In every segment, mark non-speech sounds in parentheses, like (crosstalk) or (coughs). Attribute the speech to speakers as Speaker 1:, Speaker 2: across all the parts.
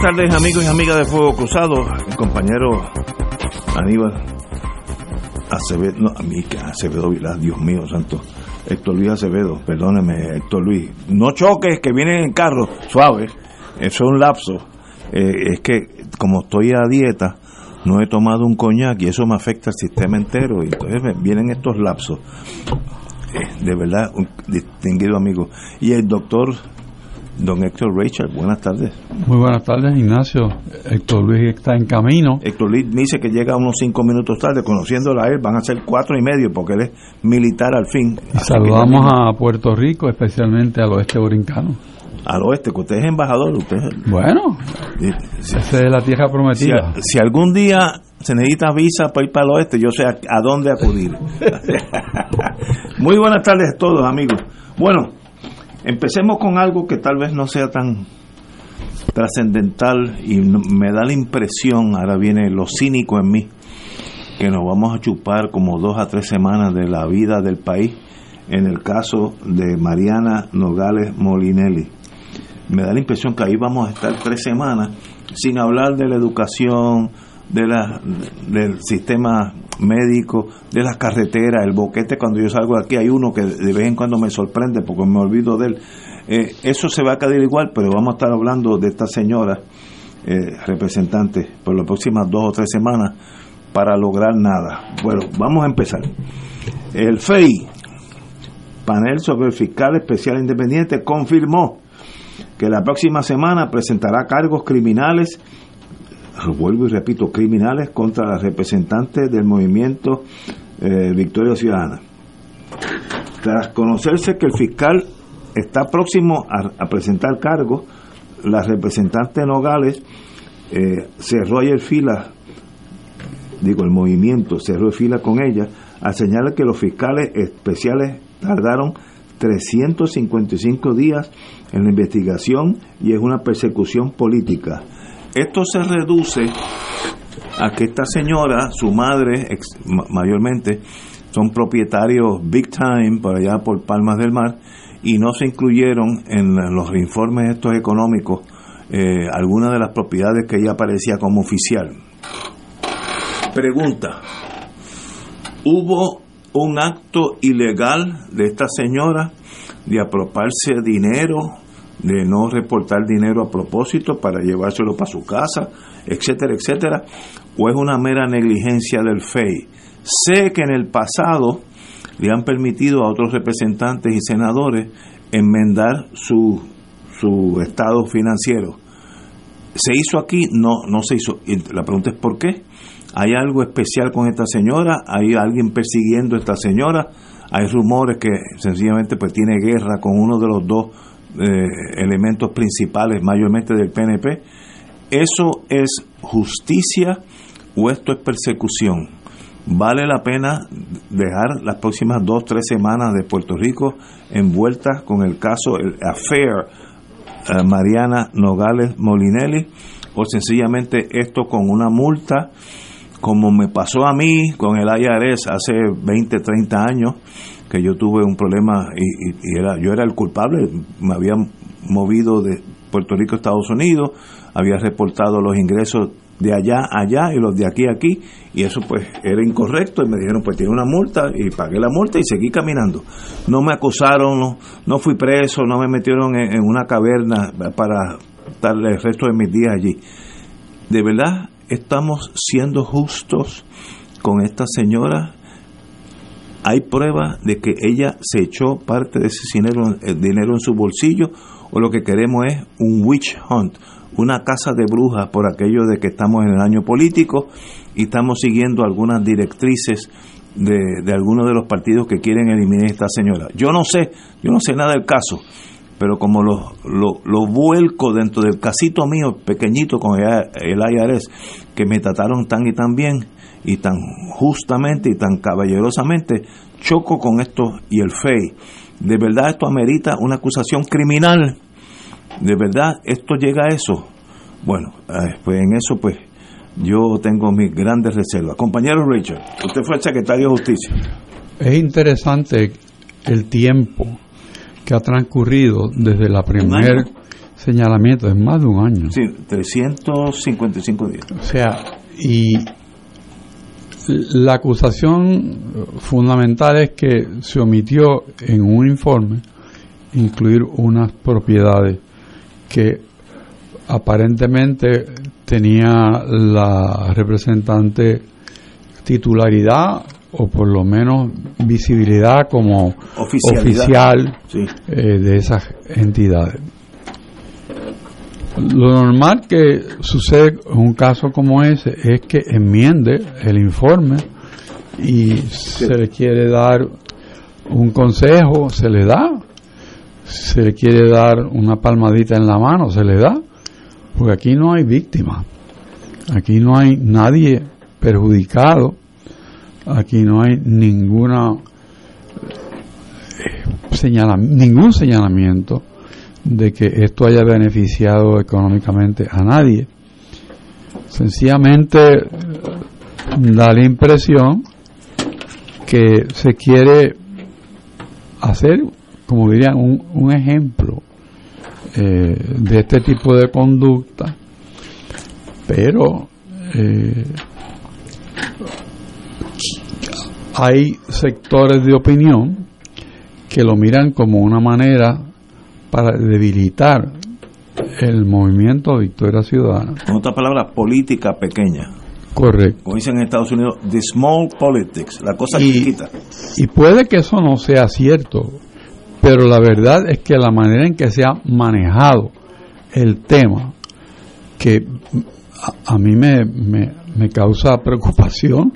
Speaker 1: Buenas tardes amigos y amigas de Fuego Cruzado, mi compañero Aníbal Acevedo, no, a mí que Acevedo Vilás, Dios mío santo, Héctor Luis Acevedo, perdóneme Héctor Luis, no choques que vienen en carro, suave, eso es un lapso, eh, es que como estoy a dieta, no he tomado un coñac y eso me afecta al sistema entero. Entonces vienen estos lapsos. Eh, de verdad, un distinguido amigo. Y el doctor Don Héctor Rachel, buenas tardes.
Speaker 2: Muy buenas tardes, Ignacio. Héctor Luis está en camino.
Speaker 1: Héctor Luis dice que llega unos cinco minutos tarde, conociéndola a él, van a ser cuatro y medio porque él es militar al fin.
Speaker 2: Y saludamos a Puerto Rico, especialmente al oeste brincano.
Speaker 1: Al oeste, que usted es embajador, usted
Speaker 2: Bueno,
Speaker 1: si,
Speaker 2: esa es la tierra prometida.
Speaker 1: si, si algún día se necesita visa para ir para el oeste, yo sé a, a dónde acudir. (laughs) (laughs) Muy buenas tardes a todos, amigos. Bueno, Empecemos con algo que tal vez no sea tan trascendental y me da la impresión, ahora viene lo cínico en mí, que nos vamos a chupar como dos a tres semanas de la vida del país en el caso de Mariana Nogales Molinelli. Me da la impresión que ahí vamos a estar tres semanas sin hablar de la educación, de la, del sistema médico, de las carreteras, el boquete. Cuando yo salgo de aquí hay uno que de vez en cuando me sorprende porque me olvido de él. Eh, eso se va a quedar igual, pero vamos a estar hablando de esta señora eh, representante por las próximas dos o tres semanas para lograr nada. Bueno, vamos a empezar. El FEI, panel sobre el fiscal especial independiente, confirmó que la próxima semana presentará cargos criminales, vuelvo y repito, criminales contra las representantes del movimiento eh, Victoria Ciudadana. Tras conocerse que el fiscal está próximo a, a presentar cargos, la representante Nogales eh, cerró ayer fila, digo, el movimiento cerró fila con ella, al señalar que los fiscales especiales tardaron 355 días en la investigación y es una persecución política. Esto se reduce a que esta señora, su madre, ex- ma- mayormente, son propietarios big time por allá por Palmas del Mar y no se incluyeron en los informes estos económicos eh, algunas de las propiedades que ella aparecía como oficial. Pregunta, ¿hubo un acto ilegal de esta señora de apropiarse dinero, de no reportar dinero a propósito para llevárselo para su casa, etcétera, etcétera? ¿O es una mera negligencia del FEI? Sé que en el pasado le han permitido a otros representantes y senadores enmendar su, su estado financiero. ¿Se hizo aquí? No, no se hizo. La pregunta es ¿por qué? ¿Hay algo especial con esta señora? ¿Hay alguien persiguiendo a esta señora? Hay rumores que sencillamente pues tiene guerra con uno de los dos eh, elementos principales, mayormente del PNP. ¿Eso es justicia o esto es persecución? ¿Vale la pena dejar las próximas dos, tres semanas de Puerto Rico envueltas con el caso, el affair eh, Mariana Nogales Molinelli? ¿O sencillamente esto con una multa, como me pasó a mí con el IRS hace 20, 30 años, que yo tuve un problema y, y- era, yo era el culpable, me había movido de Puerto Rico a Estados Unidos, había reportado los ingresos de allá a allá y los de aquí a aquí, y eso pues era incorrecto, y me dijeron pues tiene una multa, y pagué la multa y seguí caminando. No me acusaron, no, fui preso, no me metieron en, una caverna para estar el resto de mis días allí. De verdad, estamos siendo justos con esta señora. Hay pruebas de que ella se echó parte de ese dinero, el dinero en su bolsillo, o lo que queremos es un witch hunt, una casa de brujas por aquello de que estamos en el año político y estamos siguiendo algunas directrices de, de algunos de los partidos que quieren eliminar a esta señora. Yo no sé, yo no sé nada del caso, pero como lo, lo, vuelco dentro del casito mío pequeñito con el, el IRS, que me trataron tan y tan bien y tan justamente y tan caballerosamente, choco con esto y el FEI. ¿De verdad esto amerita una acusación criminal? ¿De verdad esto llega a eso? Bueno, eh, pues en eso pues yo tengo mis grandes reservas. Compañero Richard, usted fue el secretario de Justicia.
Speaker 2: Es interesante el tiempo que ha transcurrido desde la primer señalamiento, es más de un año.
Speaker 1: Sí, 355 días.
Speaker 2: O sea, y la acusación fundamental es que se omitió en un informe incluir unas propiedades que aparentemente tenía la representante titularidad o por lo menos visibilidad como oficial eh, de esas entidades. Lo normal que sucede en un caso como ese es que enmiende el informe y se le quiere dar un consejo, se le da, se le quiere dar una palmadita en la mano, se le da, porque aquí no hay víctima, aquí no hay nadie perjudicado, aquí no hay ninguna eh, ningún señalamiento de que esto haya beneficiado económicamente a nadie. Sencillamente da la impresión que se quiere hacer como dirían, un, ejemplo eh, de este tipo de conducta, pero eh, hay sectores de opinión que lo miran como una manera para debilitar el movimiento Victoria Ciudadana.
Speaker 1: Con otra palabra, política pequeña.
Speaker 2: Correcto.
Speaker 1: Como dicen en Estados Unidos, the small politics, la cosa chiquita.
Speaker 2: Y puede que eso no sea cierto, pero la verdad es que la manera en que se ha manejado el tema, que a, mí me, me, causa (laughs) preocupación,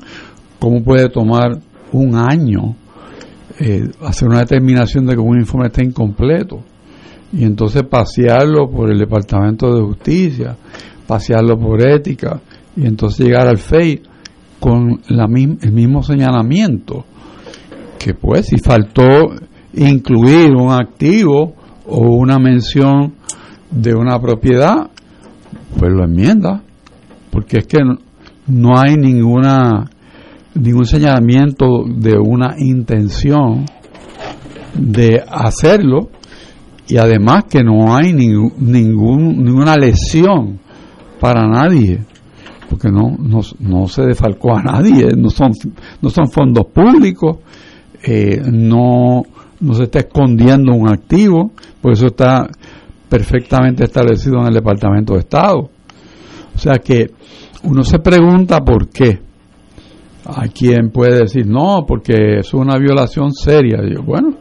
Speaker 2: cómo puede tomar un año eh, hacer una determinación de que un informe está incompleto y entonces pasearlo por el Departamento de Justicia, pasearlo por ética y entonces llegar al FEI con el mismo señalamiento que pues si faltó incluir un activo o una mención de una propiedad, pues lo enmienda, porque es que no, hay ninguna ningún señalamiento de una intención de hacerlo y además que no hay ningún, ninguna lesión para nadie porque no, no, no se defalcó a nadie no son no son fondos públicos eh, no no se está escondiendo un activo, por eso está perfectamente establecido en el Departamento de Estado. O sea que uno se pregunta por qué. Hay quien puede decir, no, porque es una violación seria. Bueno,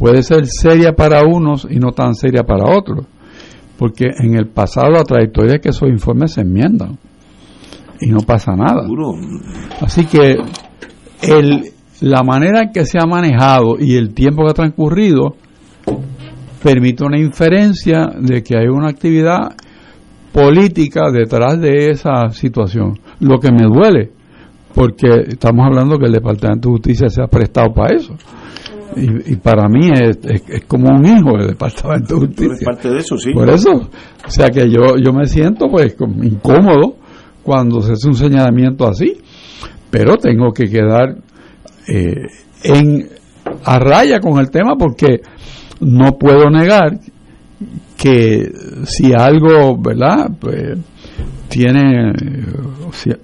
Speaker 2: puede ser seria para unos y no tan seria para otros. Porque en el pasado la trayectoria es que esos informes se enmiendan y no pasa nada. Así que el, la manera en que se ha manejado y el tiempo que ha transcurrido permite una inferencia de que hay una actividad política detrás de esa situación. Lo que me duele, porque estamos hablando que el Departamento de Justicia se ha prestado para eso. Y, para mí es, es, como un hijo del Departamento de Justicia.
Speaker 1: parte de eso, sí.
Speaker 2: Por eso, o sea que yo, yo me siento pues incómodo cuando se hace un señalamiento así, pero tengo que quedar eh, en, a raya con el tema porque no puedo negar que si algo, ¿verdad? Pues tiene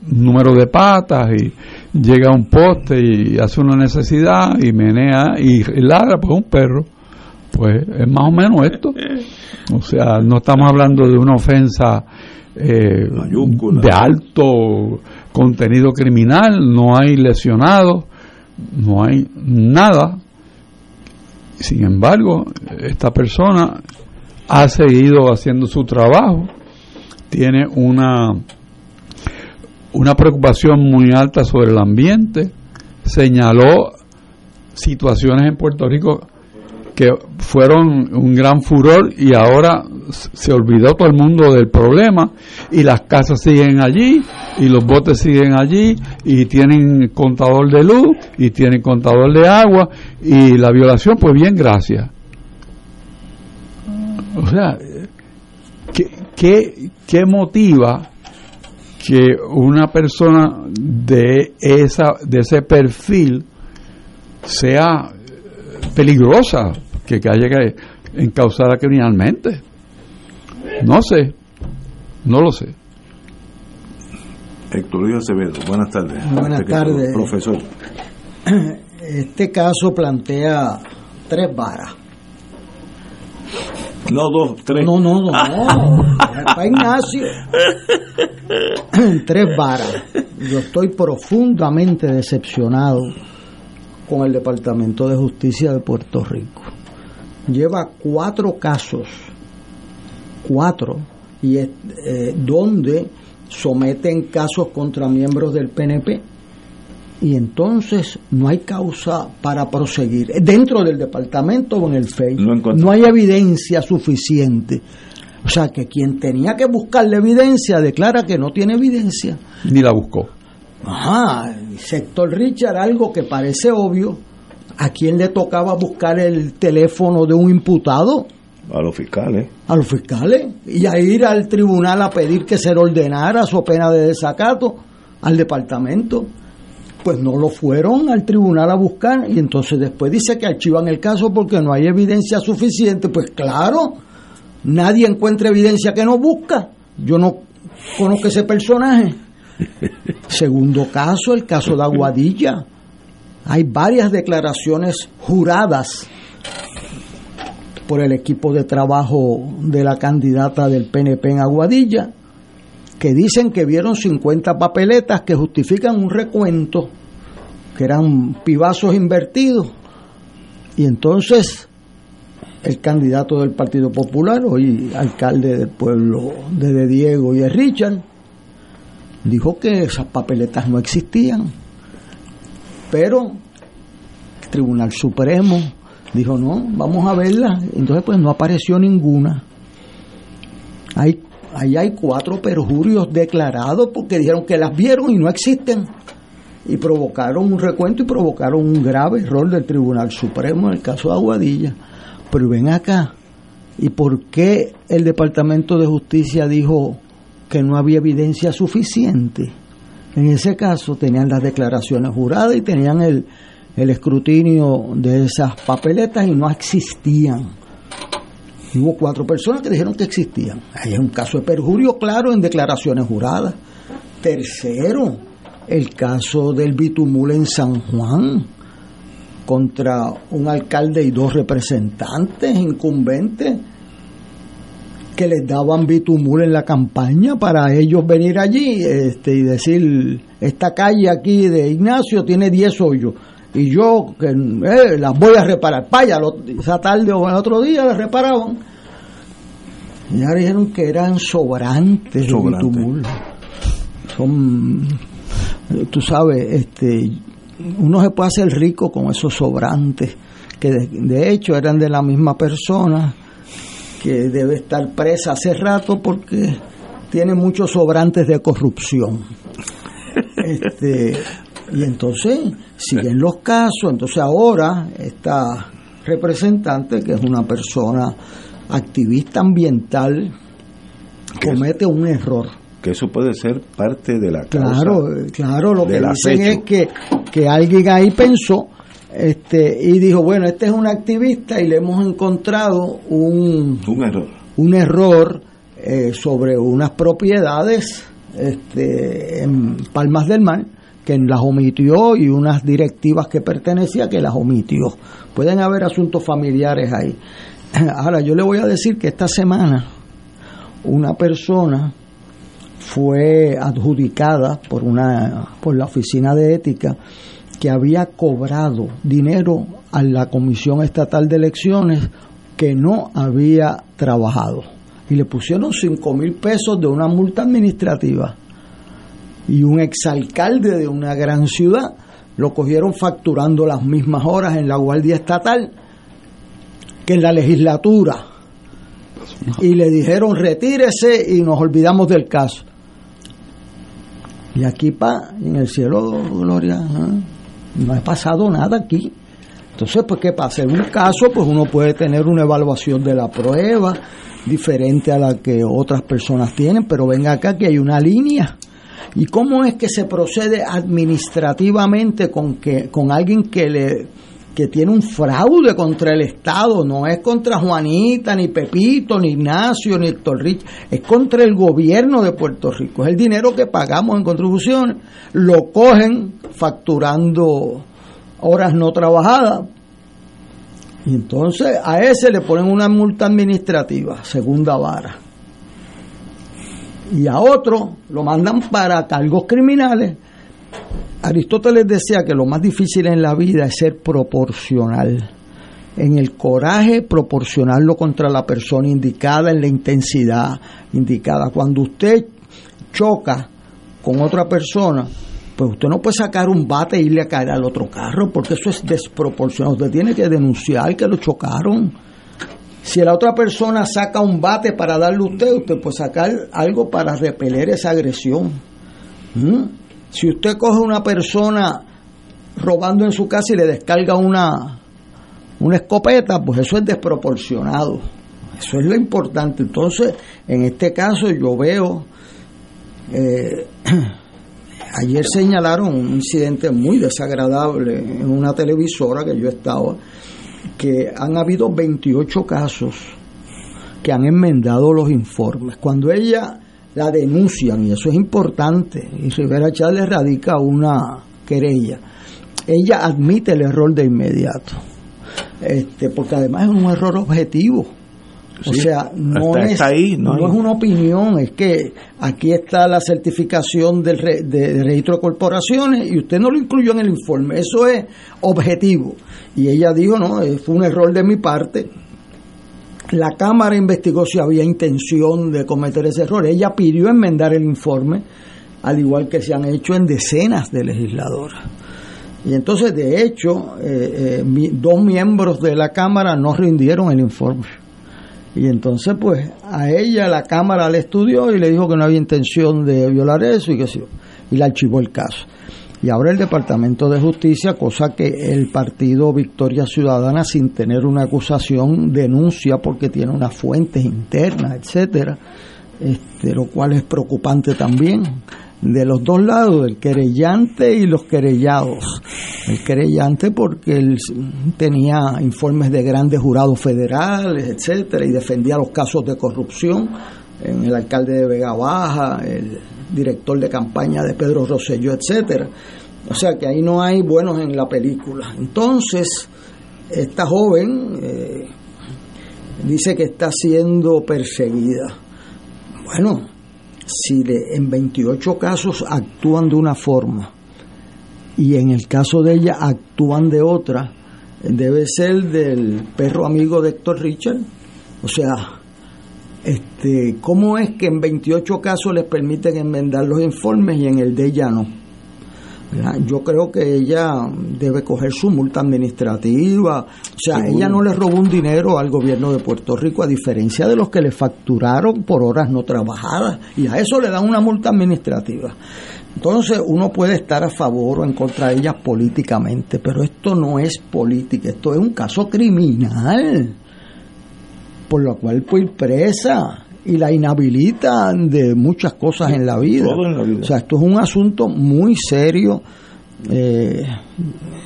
Speaker 2: número de patas y llega a un poste y hace una necesidad y menea y, ladra, pues un perro. Pues es más o menos esto. O sea, no estamos hablando de una ofensa eh, de alto contenido criminal, no hay lesionados, no hay nada. Sin embargo, esta persona ha seguido haciendo su trabajo, tiene una, una preocupación muy alta sobre el ambiente, señaló situaciones en Puerto Rico que fueron un gran furor y ahora se olvidó todo el mundo del problema y las casas siguen allí y los botes siguen allí y tienen contador de luz y tienen contador de agua y la violación pues bien gracias. O sea ¿qué, qué, motiva que una persona de esa de ese perfil sea peligrosa que, que haya que encausada criminalmente. No sé, no lo sé.
Speaker 1: Héctor Luis Acevedo, buenas tardes.
Speaker 3: Buenas tardes.
Speaker 1: Profesor. (clears throat)
Speaker 3: Este caso plantea tres varas.
Speaker 1: No, dos, tres.
Speaker 3: No, no, no. (laughs) Para Ignacio. (clears throat) tres varas. Yo estoy profundamente decepcionado con el Departamento de Justicia de Puerto Rico. Lleva cuatro casos, cuatro, y eh, donde someten casos contra miembros del PNP y entonces no hay causa para proseguir dentro del departamento o en el FEI. No, hay evidencia suficiente. O sea que quien tenía que buscar la evidencia declara que no tiene evidencia.
Speaker 2: Ni la buscó.
Speaker 3: Ajá, sector Richard, algo que parece obvio. ¿A quién le tocaba buscar el teléfono de un imputado?
Speaker 1: A los fiscales.
Speaker 3: A los fiscales. Y a ir al tribunal a pedir que se ordenara su pena de desacato al departamento. Pues no lo fueron al tribunal a buscar y entonces después dice que archivan el caso porque no hay evidencia suficiente. Pues claro, nadie encuentra evidencia que no busca. Yo no conozco ese personaje. (laughs) Segundo caso, el caso de Aguadilla. Hay varias declaraciones juradas por el equipo de trabajo de la candidata del PNP en Aguadilla, que dicen que vieron 50 papeletas que justifican un recuento, que eran pibazos invertidos. Y entonces el candidato del Partido Popular, hoy alcalde del pueblo de Diego y de Richard, dijo que esas papeletas no existían. Pero el Tribunal Supremo dijo, no, vamos a verlas. Entonces, pues no apareció ninguna. Hay, ahí hay cuatro perjurios declarados porque dijeron que las vieron y no existen. Y provocaron un recuento y provocaron un grave error del Tribunal Supremo en el caso de Aguadilla. Pero ven acá, ¿y por qué el Departamento de Justicia dijo que no había evidencia suficiente. En ese caso tenían las declaraciones juradas y tenían el, el escrutinio de esas papeletas y no existían. Hubo cuatro personas que dijeron que existían. Ahí es un caso de perjurio claro en declaraciones juradas. Tercero, el caso del bitumul en San Juan contra un alcalde y dos representantes incumbentes que les daban bitumul en la campaña para ellos venir allí este, y decir, esta calle aquí de Ignacio tiene 10 hoyos y yo que eh, las voy a reparar. Paya, esa tarde o el otro día las reparaban. Y ahora dijeron que eran sobrantes de bitumul. Son, tú sabes, este, uno se puede hacer rico con esos sobrantes, que de hecho eran de la misma persona que debe estar presa hace rato porque tiene muchos sobrantes de corrupción. (laughs) Este, y entonces siguen los casos, entonces ahora esta representante, que es una persona activista ambiental, comete un error.
Speaker 1: Que eso puede ser parte de la
Speaker 3: Claro, claro, lo que dicen es que, que alguien ahí pensó este, y dijo, bueno, este es un activista y le hemos encontrado un,
Speaker 1: un error,
Speaker 3: un error eh, sobre unas propiedades este, en Palmas del Mar que las omitió y unas directivas que pertenecía que las omitió. Pueden haber asuntos familiares ahí. (clears throat) Ahora, yo le voy a decir que esta semana una persona fue adjudicada por una por la oficina de ética que había cobrado dinero a la Comisión Estatal de Elecciones que no había trabajado y le pusieron cinco mil pesos de una multa administrativa y un exalcalde de una gran ciudad lo cogieron facturando las mismas horas en la Guardia Estatal que en la legislatura y le dijeron retírese y nos olvidamos del caso. Y aquí pa, en el cielo, Gloria, ¿eh? no ha pasado nada aquí. Entonces, pues, ¿qué pasa? En un caso, pues uno puede tener una evaluación de la prueba diferente a la que otras personas tienen, pero venga acá que hay una línea. ¿Y cómo es que se procede administrativamente con, que, con alguien que le que tiene un fraude contra el Estado, no es contra Juanita, ni Pepito, ni Ignacio, ni Héctor Rich, es contra el gobierno de Puerto Rico. Es el dinero que pagamos en contribuciones, lo cogen facturando horas no trabajadas. Y entonces a ese le ponen una multa administrativa, segunda vara. Y a otro lo mandan para cargos criminales Aristóteles decía que lo más difícil en la vida es ser proporcional. En el coraje, proporcionarlo contra la persona indicada, en la intensidad indicada. Cuando usted choca con otra persona, pues usted no puede sacar un bate e irle a caer al otro carro, porque eso es desproporcionado. Usted tiene que denunciar que lo chocaron. Si la otra persona saca un bate para darle a usted, usted puede sacar algo para repeler esa agresión. ¿Mm? Si usted coge una persona robando en su casa y le descarga una, una escopeta, pues eso es desproporcionado. Eso es lo importante. Entonces, en este caso yo veo, eh, (clears throat) ayer señalaron un incidente muy desagradable en una televisora que yo estaba, que han habido 28 casos que han enmendado los informes. Cuando ella la denuncian y eso es importante. Y Rivera Chávez radica una querella. Ella admite el error de inmediato, este, porque además es un error objetivo. O sea, no, es, no, es una opinión, es que aquí está la certificación del, de, registro de corporaciones y usted no lo incluyó en el informe. Eso es objetivo. Y ella dijo, no, fue un error de mi parte la Cámara investigó si había intención de cometer ese error. Ella pidió enmendar el informe, al igual que se han hecho en decenas de legisladoras. Y entonces, de hecho, eh, eh, dos miembros de la Cámara no rindieron el informe. Y entonces, pues, a ella la Cámara le estudió y le dijo que no había intención de violar eso y que sí, y le archivó el caso. Y ahora el Departamento de Justicia, cosa que el partido Victoria Ciudadana, sin tener una acusación, denuncia porque tiene unas fuentes internas, etcétera, este, lo cual es preocupante también de los dos lados, el querellante y los querellados. El querellante porque él tenía informes de grandes jurados federales, etcétera, y defendía los casos de corrupción en el alcalde de Vega Baja, el director de campaña de Pedro Rosselló, etcétera. O sea que ahí no hay buenos en la película. Entonces, esta joven eh, dice que está siendo perseguida. Bueno, si en 28 casos actúan de una forma y en el caso de ella actúan de otra, debe ser del perro amigo de Héctor Richard. O sea, este, ¿Cómo es que en 28 casos les permiten enmendar los informes y en el de ella no? Yo creo que ella debe coger su multa administrativa. O sea, ella no le robó un dinero al gobierno de Puerto Rico, a diferencia de los que le facturaron por horas no trabajadas. Y a eso le dan una multa administrativa. Entonces uno puede estar a favor o en contra de ellas políticamente, pero esto no es política, esto es un caso criminal por lo cual fue presa y la inhabilitan de muchas cosas en la vida. O sea, esto es un asunto muy serio. Eh,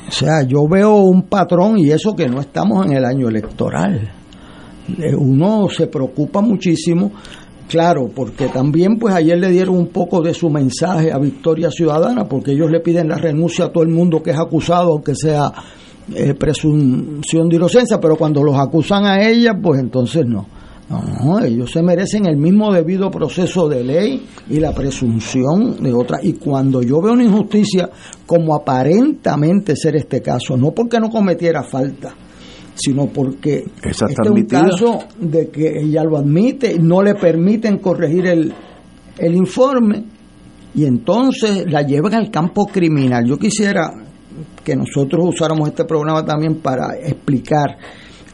Speaker 3: o sea, yo veo un patrón y eso que no estamos en el año electoral. Eh, uno se preocupa muchísimo Claro, porque también pues ayer le dieron un poco de su mensaje a Victoria Ciudadana, porque ellos le piden la renuncia a todo el mundo que es acusado, aunque sea eh, presunción de inocencia, pero cuando los acusan a ella, pues entonces no. No, ellos se merecen el mismo debido proceso de ley y la presunción de otra. Y cuando yo veo una injusticia, como aparentemente ser este caso, no porque no cometiera falta, sino porque este es un caso de que ella lo admite, no le permiten corregir el, el informe y entonces la llevan al campo criminal. Yo quisiera que nosotros usáramos este programa también para explicar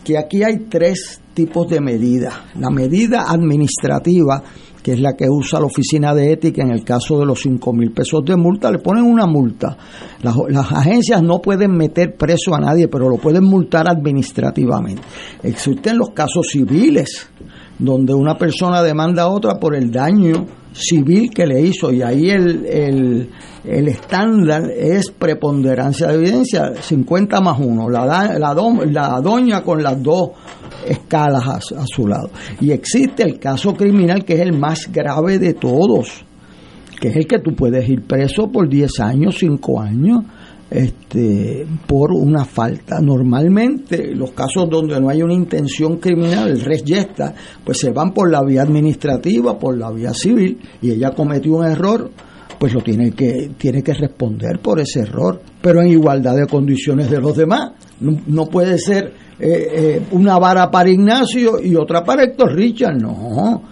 Speaker 3: que aquí hay tres tipos de medidas. La medida administrativa, que es la que usa la oficina de ética en el caso de los 5 mil pesos de multa, le ponen una multa. Las, las, agencias no pueden meter preso a nadie, pero lo pueden multar administrativamente. Existen los casos civiles, donde una persona demanda a otra por el daño civil que le hizo. Y ahí el, el, el estándar es preponderancia de evidencia 50 más 1 la, la, la doña con las dos escalas a, a, su lado. Y existe el caso criminal que es el más grave de todos que es el que tú puedes ir preso por 10 años 5 años este, por una falta. Normalmente los casos donde no hay una intención criminal, el res yesta, pues se van por la vía administrativa, por la vía civil, y ella cometió un error, pues lo tiene que, tiene que responder por ese error, pero en igualdad de condiciones de los demás. No, no puede ser eh, eh, una vara para Ignacio y otra para Héctor Richard, no.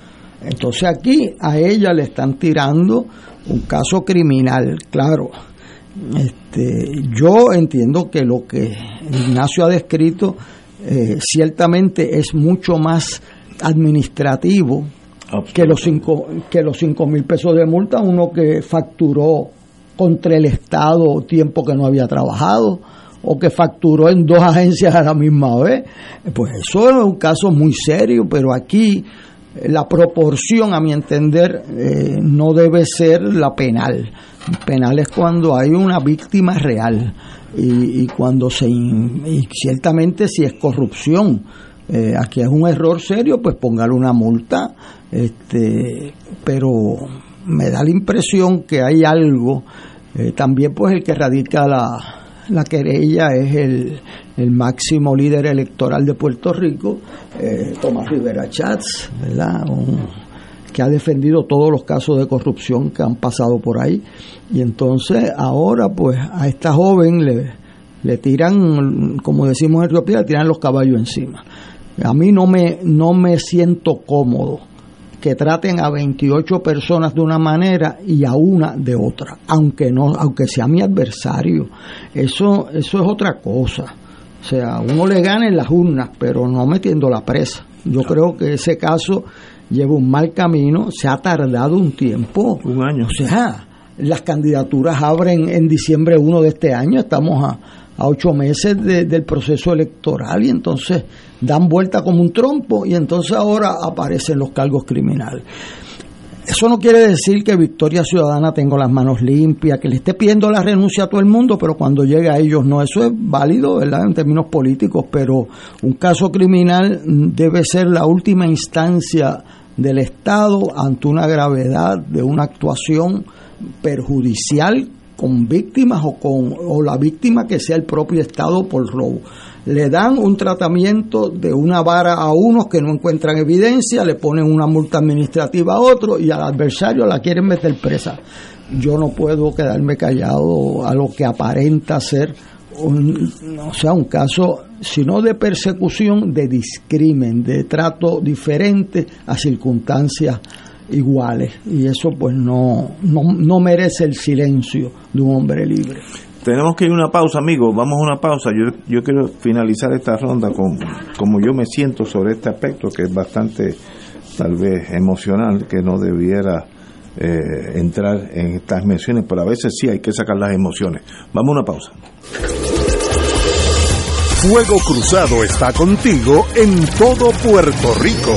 Speaker 3: Entonces aquí a ella le están tirando un caso criminal, claro este, yo entiendo que lo que Ignacio ha descrito eh, ciertamente es mucho más administrativo que los cinco que los cinco mil pesos de multa uno que facturó contra el Estado tiempo que no había trabajado o que facturó en dos (laughs) agencias a la misma vez. Pues eso es un caso muy serio pero aquí la proporción a mi entender eh, no debe ser la penal Penal es cuando hay una víctima real y, y cuando se... Y ciertamente si es corrupción. Eh, aquí es un error serio, pues póngale una multa. Este, pero me da la impresión que hay algo. Eh, también pues el que radica la, la querella es el, el, máximo líder electoral de Puerto Rico, eh, Tomás Rivera Chats, ¿verdad? Que ha defendido todos los casos de corrupción que han pasado por ahí. Y entonces ahora pues a esta joven le, le tiran, como decimos en Etiopía, le tiran los caballos encima. A mí no me, no me siento cómodo que traten a 28 personas de una manera y a una de otra, aunque no, aunque sea mi adversario. Eso, eso es otra cosa. O sea, uno le gana en las urnas, pero no metiendo la presa. Yo creo que ese caso lleva un mal camino, se ha tardado un tiempo.
Speaker 1: Un año.
Speaker 3: O sea, las candidaturas abren en diciembre 1 de este año, estamos a, a ocho meses de, del proceso electoral y entonces dan vuelta como un trompo y entonces ahora aparecen los cargos criminales. Eso no quiere decir que Victoria Ciudadana tenga las manos limpias, que le esté pidiendo la renuncia a todo el mundo, pero cuando llegue a ellos no, eso es válido, ¿verdad? En términos políticos, pero un caso criminal debe ser la última instancia del Estado ante una gravedad de una actuación perjudicial con víctimas o con o la víctima que sea el propio Estado por robo. Le dan un tratamiento de una vara a unos que no encuentran evidencia, le ponen una multa administrativa a otro y al adversario la quieren meter presa. Yo no puedo quedarme callado a lo que aparenta ser un, o sea, un caso, sino de persecución, de discrimen, de trato diferente a circunstancias iguales y eso pues no, no, no merece el silencio de un hombre libre.
Speaker 1: Tenemos que ir a una pausa, amigos. Vamos a una pausa. Yo, yo quiero finalizar esta ronda con como yo me siento sobre este aspecto que es bastante, tal vez, emocional, que no debiera eh, entrar en estas menciones, pero a veces sí hay que sacar las emociones. Vamos a una pausa.
Speaker 4: Fuego Cruzado está contigo en todo Puerto Rico.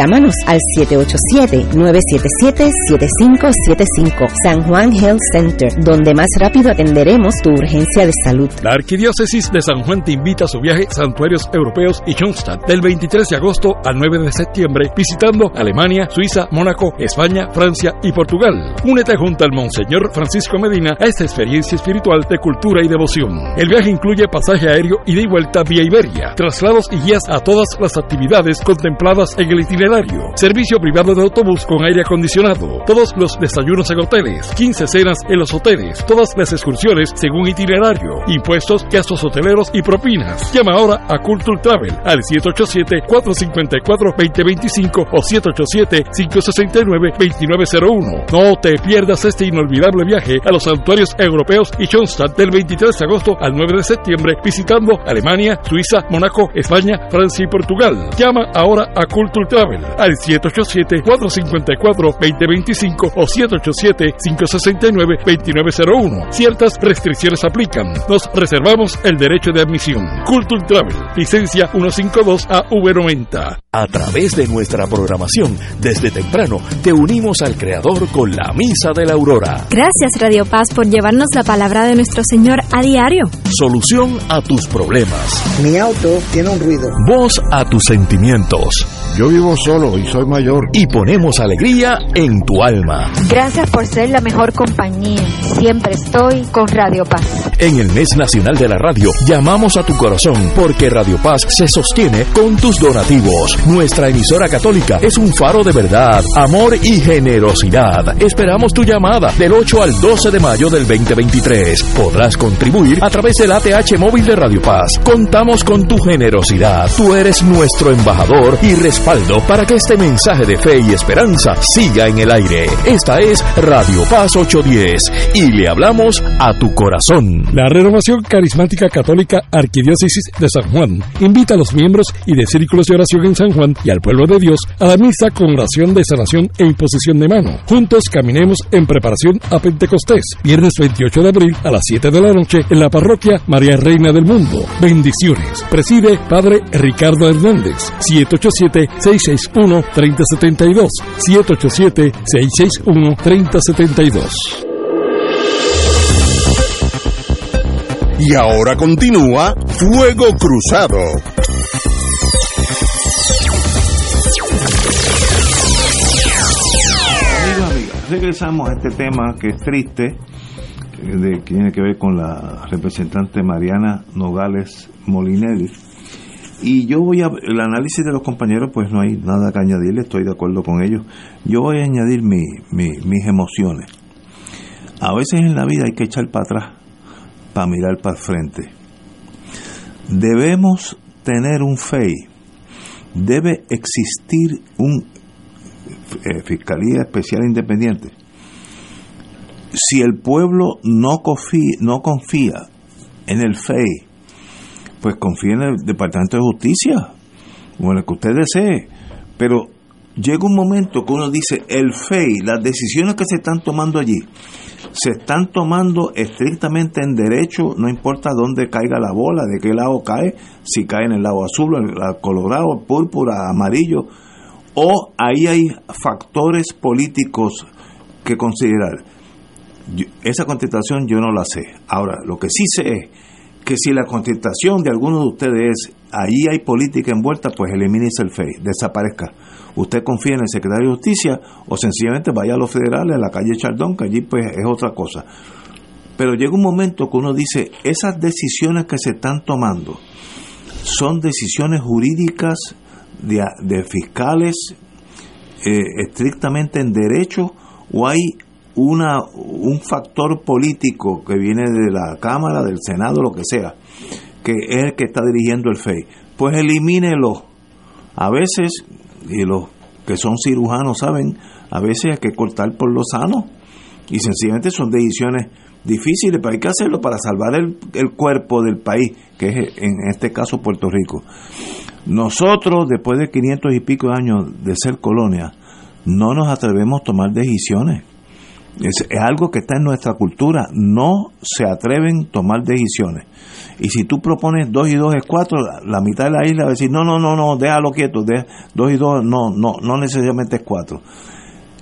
Speaker 5: Llámanos al 787-977-7575 San Juan Health Center, donde más rápido atenderemos tu urgencia de salud.
Speaker 6: La Arquidiócesis de San Juan te invita a su viaje Santuarios Europeos y Schoenstatt del 23 de agosto al 9 de septiembre, visitando Alemania, Suiza, Mónaco, España, Francia y Portugal. Únete junto al Monseñor Francisco Medina a esta experiencia espiritual de cultura y devoción. El viaje incluye pasaje aéreo y de vuelta vía Iberia, traslados y guías a todas las actividades contempladas en el itinerario, servicio privado de autobús con aire acondicionado, todos los desayunos en hoteles, 15 cenas en los hoteles, todas las excursiones según itinerario, impuestos, gastos hoteleros y propinas. Llama ahora a Culture Travel al 787-454-2025 o 787-569-2901. No te pierdas este inolvidable viaje a los santuarios europeos y Schoenstatt del 23 de agosto al 9 de septiembre visitando Alemania, Suiza, Mónaco, España, Francia y Portugal. Llama ahora a Culture Travel al 787-454-2025 o 787-569-2901. Ciertas restricciones aplican. Nos reservamos el derecho de admisión. Culture Travel, licencia 152AV90.
Speaker 7: A través de nuestra programación, desde temprano, te unimos al Creador con la Misa de la Aurora.
Speaker 8: Gracias Radio Paz por llevarnos la palabra de nuestro Señor a diario.
Speaker 7: Solución a tus problemas.
Speaker 9: Mi auto tiene un ruido.
Speaker 7: Voz a tus sentimientos.
Speaker 10: Yo vivo solo y soy mayor.
Speaker 7: Y ponemos alegría en tu alma.
Speaker 11: Gracias por ser la mejor compañía. Siempre estoy con Radio Paz.
Speaker 7: En el mes nacional de la radio, llamamos a tu corazón porque Radio Paz se sostiene con tus donativos. Nuestra emisora católica es un faro de verdad, amor y generosidad. Esperamos tu llamada del 8 al 12 de mayo del 2023. Podrás contribuir a través del ATH móvil de Radio Paz. Contamos con tu generosidad. Tú eres nuestro embajador y respaldo para que este mensaje de fe y esperanza siga en el aire. Esta es Radio Paz 810 y le hablamos a tu corazón.
Speaker 6: La Renovación Carismática Católica Arquidiócesis de San Juan invita a los miembros y de círculos de oración en San Juan y al pueblo de Dios a la misa con oración de sanación e imposición de mano. Juntos caminemos en preparación a Pentecostés, viernes 28 de abril a las 7 de la noche en la parroquia María Reina del Mundo. Bendiciones. Preside Padre Ricardo Hernández, 787-661-3072. 787-661-3072.
Speaker 4: Y ahora continúa Fuego Cruzado.
Speaker 1: Regresamos a este tema que es triste, eh, de, que tiene que ver con la representante Mariana Nogales Molinelli. Y yo voy a, el análisis de los compañeros, pues no hay nada que añadirle, estoy de acuerdo con ellos. Yo voy a añadir mi, mi, mis emociones. A veces en la vida hay que echar para atrás para mirar para el frente. Debemos tener un FEI, debe existir un eh, Fiscalía Especial Independiente. Si el pueblo no confía, en el FEI, pues confía en el Departamento de Justicia, o en el que usted desee. Pero llega un momento que uno dice, el FEI, las decisiones que se están tomando allí, se están tomando estrictamente en derecho, no importa dónde caiga la bola, de qué lado cae, si cae en el lado azul, el colorado, púrpura, amarillo, o ahí hay factores políticos que considerar. Esa contestación yo no la sé. Ahora, lo que sí sé es que si la contestación de alguno de ustedes es ahí hay política envuelta, pues elimínese el FEI, desaparezca. Usted confía en el secretario de Justicia o sencillamente vaya a los federales, a la calle Chardón, que allí pues es otra cosa. Pero llega un momento que uno dice, esas decisiones que se están tomando son decisiones jurídicas de, de fiscales eh, estrictamente en derecho o hay una, un factor político que viene de la Cámara, del Senado, lo que sea, que es el que está dirigiendo el FEI. Pues elimínelo. A veces, y los que son cirujanos saben, a veces hay que cortar por lo sano. Y sencillamente son decisiones difíciles, pero hay que hacerlo para salvar el, el cuerpo del país, que es en este caso Puerto Rico. Nosotros, después de 500 y pico de años de ser colonia, no nos atrevemos a tomar decisiones. Es, algo que está en nuestra cultura. No se atreven a tomar decisiones. Y si tú propones dos y dos es cuatro, la mitad de la isla va a decir, no, no, no, no, déjalo quieto, de, dos y dos, no, no, no necesariamente es cuatro.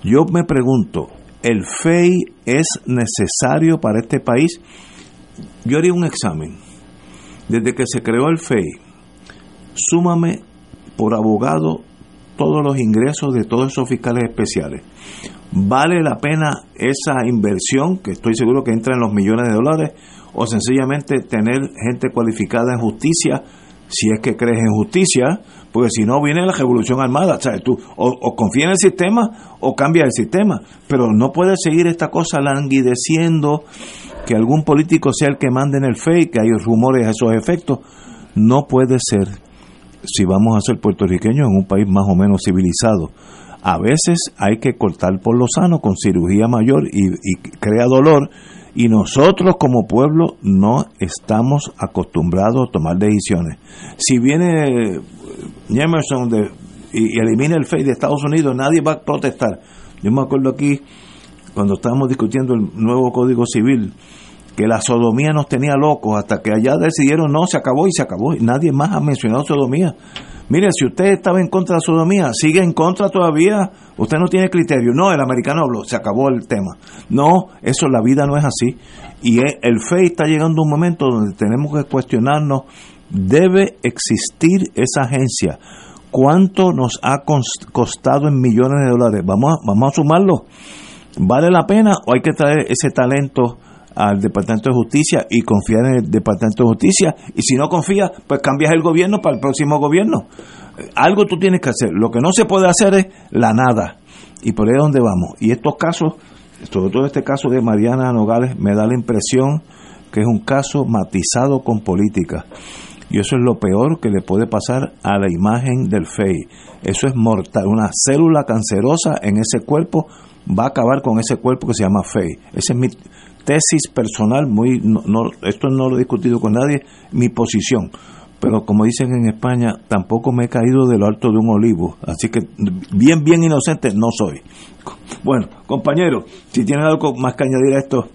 Speaker 1: Yo me pregunto, ¿el FEI es necesario para este país? Yo haría un examen. Desde que se creó el FEI, súmame por abogado todos los ingresos de todos esos fiscales especiales. ¿Vale la pena esa inversión, que estoy seguro que entra en los millones de dólares, o sencillamente tener gente cualificada en justicia, si es que crees en justicia, porque si no viene la revolución armada, ¿sabes? Tú o, o confía en el sistema o cambia el sistema, pero no puede seguir esta cosa languideciendo que algún político sea el que mande en el fake, que hay rumores a esos efectos, no puede ser si vamos a ser puertorriqueños en un país más o menos civilizado. A veces hay que cortar por lo sano con cirugía mayor y, y crea dolor y nosotros como pueblo no estamos acostumbrados a tomar decisiones. Si viene Emerson de, y, y elimina el FEI de Estados Unidos, nadie va a protestar. Yo me acuerdo aquí, cuando estábamos discutiendo el nuevo Código Civil, que la sodomía nos tenía locos hasta que allá decidieron no, se acabó y se acabó. Y nadie más ha mencionado sodomía. Mire, si usted estaba en contra de la sodomía, sigue en contra todavía, usted no tiene criterio. No, el americano habló, se acabó el tema. No, eso, la vida no es así. Y el FEI está llegando a un momento donde tenemos que cuestionarnos, ¿debe existir esa agencia? ¿Cuánto nos ha costado en millones de dólares? Vamos vamos a sumarlo. ¿Vale la pena o hay que traer ese talento? Al Departamento de Justicia y confiar en el Departamento de Justicia. Y si no confías, pues cambias el gobierno para el próximo gobierno. Algo tú tienes que hacer. Lo que no se puede hacer es la nada. Y por ahí es donde vamos. Y estos casos, sobre todo este caso de Mariana Nogales, me da la impresión que es un caso matizado con política. Y eso es lo peor que le puede pasar a la imagen del FEI. Eso es mortal. Una célula cancerosa en ese cuerpo va a acabar con ese cuerpo que se llama FEI. Ese es mi, tesis personal, muy no, no, esto no lo he discutido con nadie, mi posición. Pero como dicen en España, tampoco me he caído de lo alto de un olivo. Así que bien, bien inocente no soy. Bueno, compañero, si tienen algo más que añadir a esto,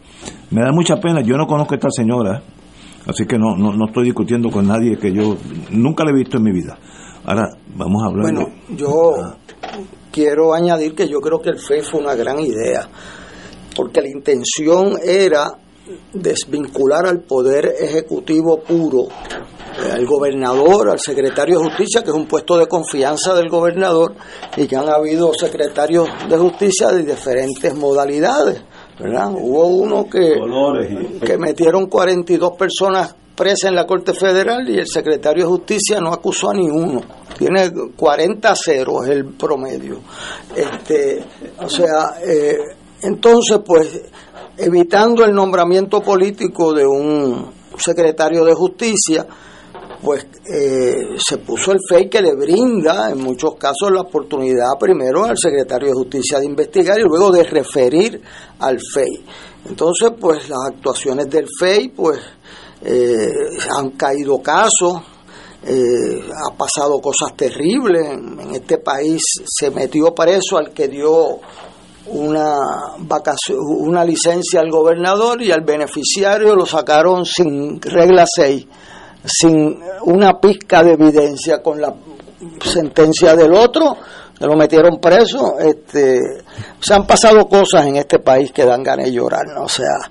Speaker 1: me da mucha pena. Yo no conozco a esta señora, así que no, no, no estoy discutiendo con nadie que yo nunca le he visto en mi vida. Ahora, vamos a hablar.
Speaker 3: Bueno, yo quiero añadir que yo creo que el FE fue una gran idea porque la intención era desvincular al poder ejecutivo puro, eh, al gobernador, al secretario de justicia, que es un puesto de confianza del gobernador, y que han habido secretarios de justicia de diferentes modalidades. ¿verdad? Hubo uno que, que metieron 42 personas presas en la Corte Federal y el secretario de Justicia no acusó a ni uno. Tiene 40 ceros el promedio. Este, o sea, eh, entonces, pues, evitando el nombramiento político de un secretario de justicia, pues eh, se puso el FEI que le brinda en muchos casos la oportunidad primero al secretario de justicia de investigar y luego de referir al FEI. Entonces, pues las actuaciones del FEI, pues eh, han caído casos, eh, ha pasado cosas terribles, en, en este país se metió preso al que dio una vacación, una licencia al gobernador y al beneficiario lo sacaron sin regla 6, sin una pizca de evidencia con la sentencia del otro, lo metieron preso, este, se han pasado cosas en este país que dan ganas de llorar, ¿no? o sea,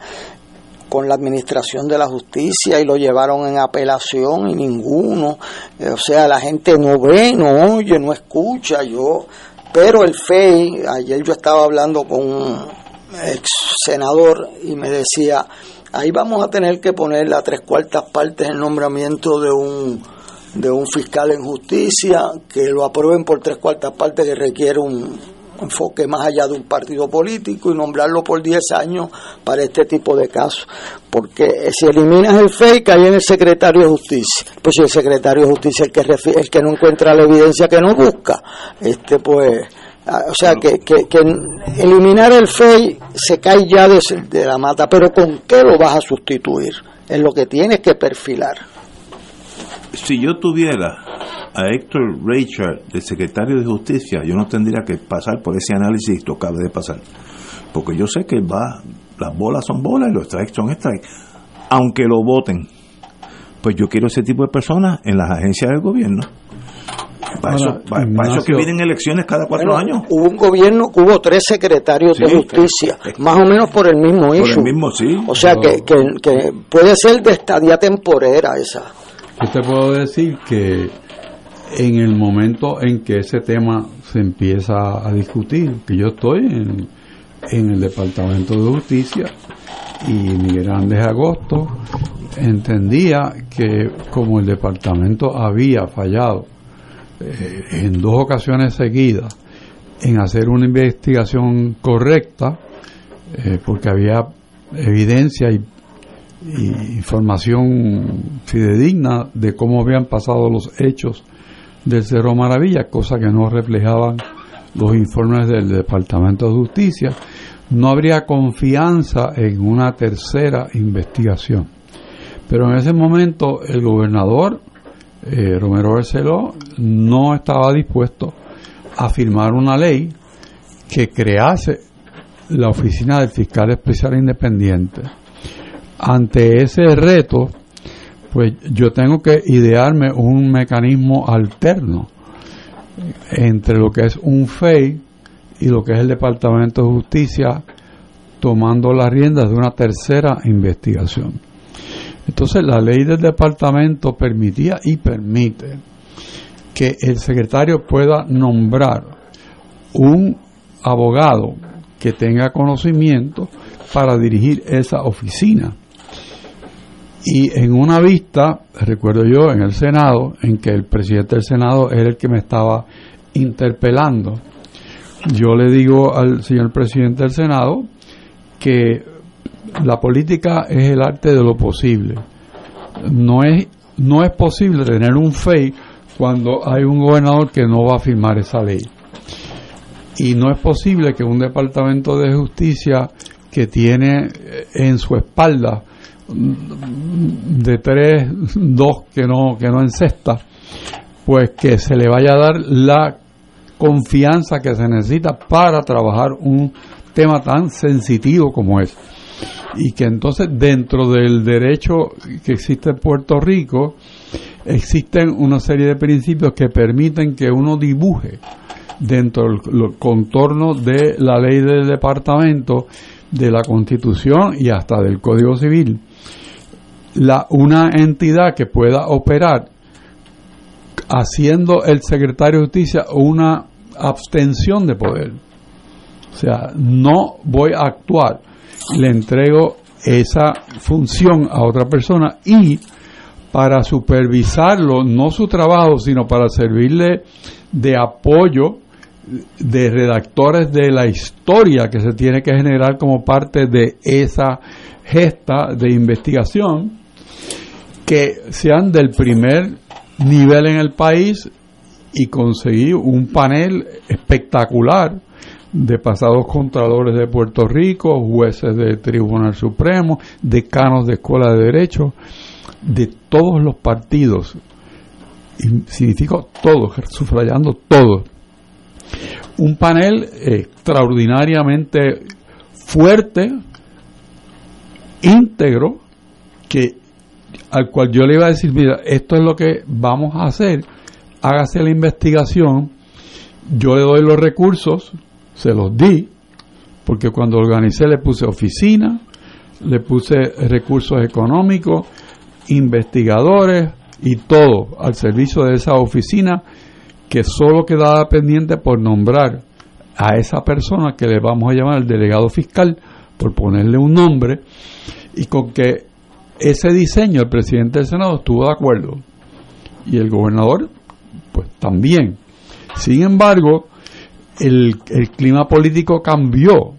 Speaker 3: con la administración de la justicia y lo llevaron en apelación y ninguno, o sea, la gente no ve, no oye, no escucha, yo pero el FEI, ayer yo estaba hablando con un ex senador y me decía, ahí vamos a tener que poner las tres cuartas partes el nombramiento de un de un fiscal en justicia, que lo aprueben por tres cuartas partes que requiere un enfoque más allá de un partido político y nombrarlo por 10 años para este tipo de casos. Porque si eliminas el FEI, cae en el secretario de justicia. Pues si el secretario de justicia es el que, el que no encuentra la evidencia que no busca, este pues Ah, o sea, que, que, eliminar el FEI se cae ya de, de, la mata, pero ¿con qué lo vas a sustituir? Es lo que tienes que perfilar.
Speaker 1: Si yo tuviera a Héctor Richard, de secretario de Justicia, yo no tendría que pasar por ese análisis que acaba de pasar. Porque yo sé que va, las bolas son bolas y los strikes son strikes. Aunque lo voten, pues yo quiero ese tipo de personas en las agencias del gobierno para, eso, que vienen elecciones cada cuatro años.
Speaker 3: Hubo un gobierno, hubo tres secretarios de justicia, más o menos por el mismo
Speaker 1: por el mismo, sí.
Speaker 3: O sea que, que, puede ser de estadía temporera esa.
Speaker 2: Yo te puedo decir que en el momento en que ese tema se empieza a discutir, que yo estoy en, el Departamento de Justicia y Miguel Andrés Agosto entendía que como el departamento había fallado eh, en dos ocasiones seguidas en hacer una investigación correcta, eh, porque había evidencia y, información fidedigna de cómo habían pasado los hechos del Cerro Maravilla, cosa que no reflejaban los informes del Departamento de Justicia, no habría confianza en una tercera investigación. Pero en ese momento el gobernador eh, Romero Barceló no estaba dispuesto a firmar una ley que crease la oficina del fiscal especial independiente. Ante ese reto, pues yo tengo que idearme un mecanismo alterno entre lo que es un FEI y lo que es el Departamento de Justicia tomando las riendas de una tercera investigación. Entonces la ley del departamento permitía y permite que el secretario pueda nombrar un abogado que tenga conocimiento para dirigir esa oficina. Y en una vista, recuerdo yo, en el Senado, en que el presidente del Senado era el que me estaba interpelando, yo le digo al señor presidente del Senado que la política es el arte de lo posible. No es, no es posible tener un FEI cuando hay un gobernador que no va a firmar esa ley. Y no es posible que un departamento de justicia que tiene en su espalda de tres, dos que no, que no encesta, pues que se le vaya a dar la confianza que se necesita para trabajar un tema tan sensitivo como es y que entonces dentro del derecho que existe en Puerto Rico existen una serie de principios que permiten que uno dibuje dentro del contorno de la ley del departamento, de la constitución y hasta del código civil, la, una entidad que pueda operar haciendo el secretario de justicia una abstención de poder. O sea, no voy a actuar le entrego esa función a otra persona y para supervisarlo, no su trabajo, sino para servirle de apoyo de redactores de la historia que se tiene que generar como parte de esa gesta de investigación, que sean del primer nivel en el país y conseguir un panel espectacular de pasados contralores de Puerto Rico, jueces del Tribunal Supremo, decanos de Escuela de Derecho, de todos los partidos, y significo todos, sufrayando todos. Un panel extraordinariamente fuerte, íntegro, que al cual yo le iba a decir, mira, esto es lo que vamos a hacer, hágase la investigación, yo le doy los recursos, se los di, porque cuando organicé le puse oficina, le puse recursos económicos, investigadores y todo al servicio de esa oficina que solo quedaba pendiente por nombrar a esa persona que le vamos a llamar el delegado fiscal, por ponerle un nombre, y con que ese diseño el presidente del Senado estuvo de acuerdo y el gobernador pues también. Sin embargo, el, clima político cambió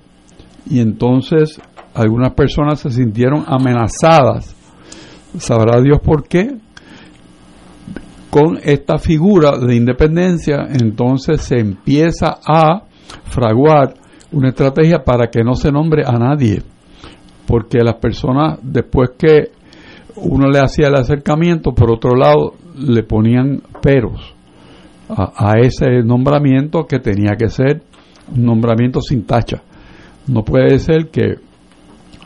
Speaker 2: y entonces algunas personas se sintieron amenazadas. Sabrá Dios por qué. Con esta figura de independencia, entonces se empieza a fraguar una estrategia para que no se nombre a nadie, porque las personas después que uno le hacía el acercamiento, por otro lado le ponían peros a, ese nombramiento que tenía que ser un nombramiento sin tacha. No puede ser que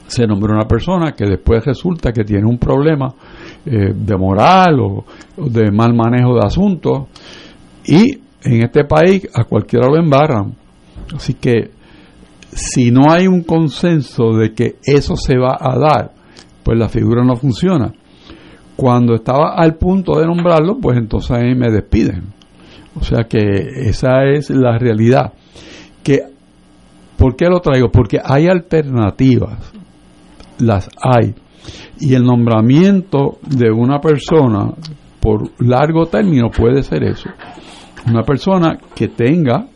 Speaker 2: se nombre una persona que después resulta que tiene un problema eh, de moral o, de mal manejo de asuntos y en este país a cualquiera lo embarran. Así que si no hay un consenso de que eso se va a dar, pues la figura no funciona. Cuando estaba al punto de nombrarlo, pues entonces me despiden. O sea que esa es la realidad. Que, ¿Por qué lo traigo? Porque hay alternativas las hay. Y el nombramiento de una persona por largo término puede ser eso. Una persona que tenga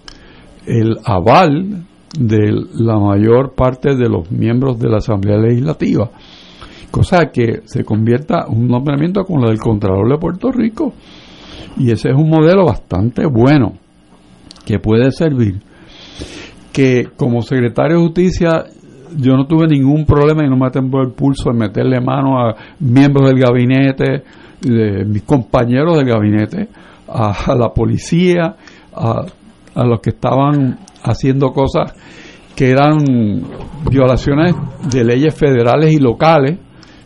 Speaker 2: el aval de la mayor parte de los miembros de la Asamblea Legislativa. Cosa que se convierta un nombramiento como el del Contralor de Puerto Rico. Y ese es un modelo bastante bueno que puede servir. Que como secretario de Justicia yo no tuve ningún problema y no me tembló el pulso en meterle mano a miembros del gabinete, de mis compañeros del gabinete, a, la policía, a, a los que estaban haciendo cosas que eran violaciones de leyes federales y locales,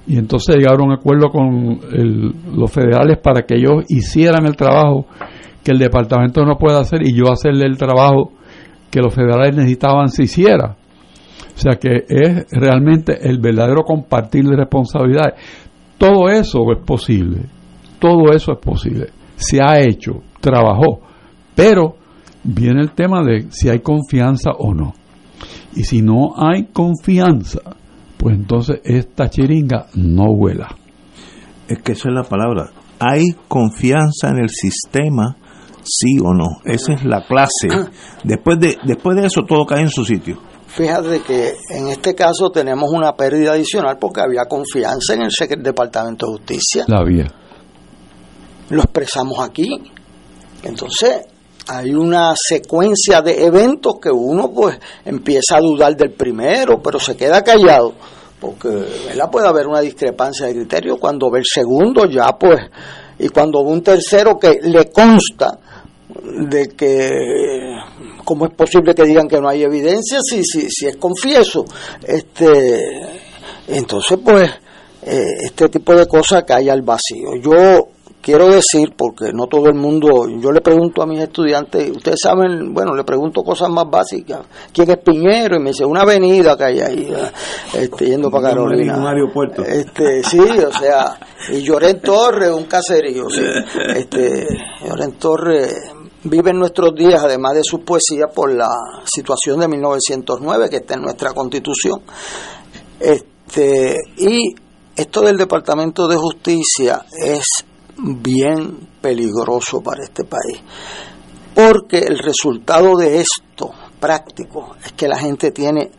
Speaker 2: y entonces llegaron a un acuerdo con los federales para que ellos hicieran el trabajo que el departamento no puede hacer y yo hacerle el trabajo que los federales necesitaban se hiciera. O sea que es realmente el verdadero compartir de responsabilidades. Todo eso es posible, todo eso es posible. Se ha hecho, trabajó, pero viene el tema de si hay confianza o no. Y si no hay confianza, pues entonces esta chiringa no vuela.
Speaker 1: Es que esa es la palabra. Hay confianza en el sistema, sí o no. Esa es la clase. (coughs) Después de, después de eso todo cae en su sitio.
Speaker 3: Fíjate que en este caso tenemos una pérdida adicional porque había confianza en el Departamento de Justicia.
Speaker 2: La había.
Speaker 3: Lo expresamos aquí. Entonces, hay una secuencia de eventos que uno pues empieza a dudar del primero, pero se queda callado, porque ¿verdad? puede haber una discrepancia de criterio cuando ve el segundo ya pues, y cuando ve un tercero que le consta de que cómo es posible que digan que no hay evidencia si, si, si es confieso. Este, entonces, pues, eh, este tipo de cosas cae al vacío. Yo quiero decir, porque no todo el mundo, yo le pregunto a mis estudiantes, ustedes saben, bueno, le pregunto cosas más básicas, ¿quién es Piñero? Y me dice, una avenida que hay ahí, este, yendo para Carolina.
Speaker 1: Un aeropuerto.
Speaker 3: Este, sí, o sea, y Llorén Torres, un caserío, sí. Este, Llorén Torres vive en nuestros días, además de su poesía, por la situación de 1909 que está en nuestra constitución. Este, y esto del Departamento de Justicia es bien peligroso para este país, porque el resultado de esto práctico es que la gente tiene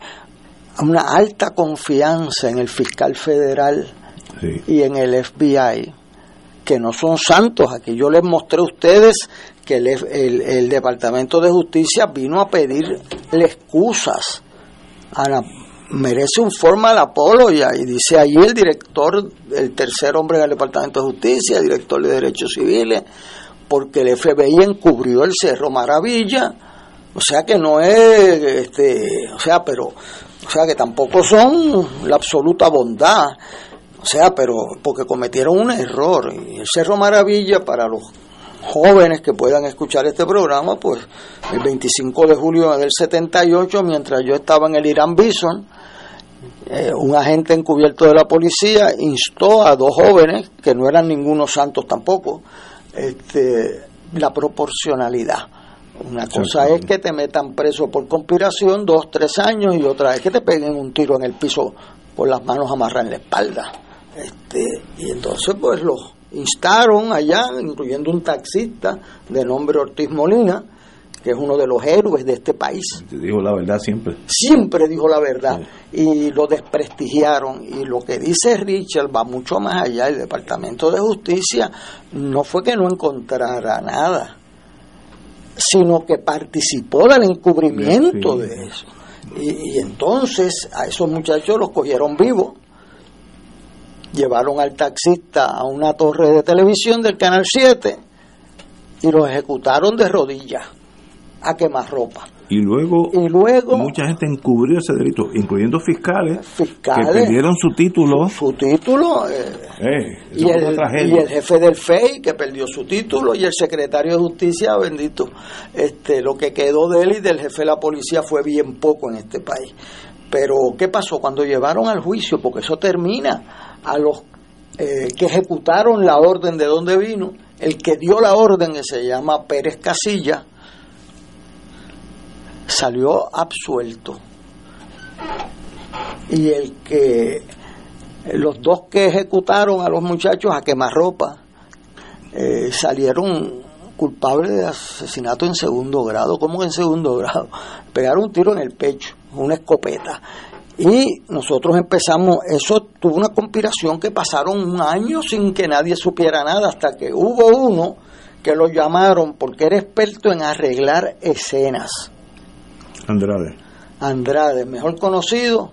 Speaker 3: una alta confianza en el fiscal federal y en el FBI, que no son santos. Aquí yo les mostré a ustedes que el, Departamento de Justicia vino a pedirle excusas. Merece un formal apologia y dice allí el director, el tercer hombre del Departamento de Justicia, director de Derechos Civiles, porque el FBI encubrió el Cerro Maravilla, o sea que no es, este, o sea, pero, o sea que tampoco son la absoluta bondad, o sea, pero porque cometieron un error. Y el Cerro Maravilla para los jóvenes que puedan escuchar este programa, pues el 25 de julio del 78, mientras yo estaba en el Irán Bison, eh, un agente encubierto de la policía instó a dos jóvenes, que no eran ningunos santos tampoco, este, la proporcionalidad. Una cosa es que te metan preso por conspiración dos, tres años y otra es que te peguen un tiro en el piso con las manos amarradas en la espalda. Este, y entonces pues los instaron allá, incluyendo un taxista de nombre Ortiz Molina, que es uno de los héroes de este país.
Speaker 1: Dijo la verdad siempre.
Speaker 3: Siempre dijo la verdad. Y lo desprestigiaron. Y lo que dice Richard va mucho más allá. El Departamento de Justicia no fue que no encontrara nada. sino que participó del encubrimiento de eso. Y, y, entonces a esos muchachos los cogieron vivos, llevaron al taxista a una torre de televisión del Canal 7 y los ejecutaron de rodillas a quemarropa.
Speaker 1: Y luego,
Speaker 3: y luego
Speaker 1: mucha gente encubrió ese delito, incluyendo fiscales,
Speaker 3: fiscales
Speaker 1: que perdieron su título.
Speaker 3: Su, título. Eh,
Speaker 1: eh,
Speaker 3: y, el, y, el, jefe del FEI que perdió su título y el secretario de Justicia, bendito. este Lo que quedó de él y del jefe de la policía fue bien poco en este país. Pero, ¿qué pasó? Cuando llevaron al juicio, porque eso termina, a los eh, que ejecutaron la orden de donde vino, el que dio la orden, que se llama Pérez Casilla, salió absuelto. Y el que los dos que ejecutaron a los muchachos a quemarropa eh, salieron culpables de asesinato en segundo grado. ¿Cómo en segundo grado? Pegaron un tiro en el pecho, una escopeta. Y nosotros empezamos, eso tuvo una conspiración que pasaron un año sin que nadie supiera nada, hasta que hubo uno que lo llamaron porque era experto en arreglar escenas
Speaker 1: Andrade.
Speaker 3: Andrade, mejor conocido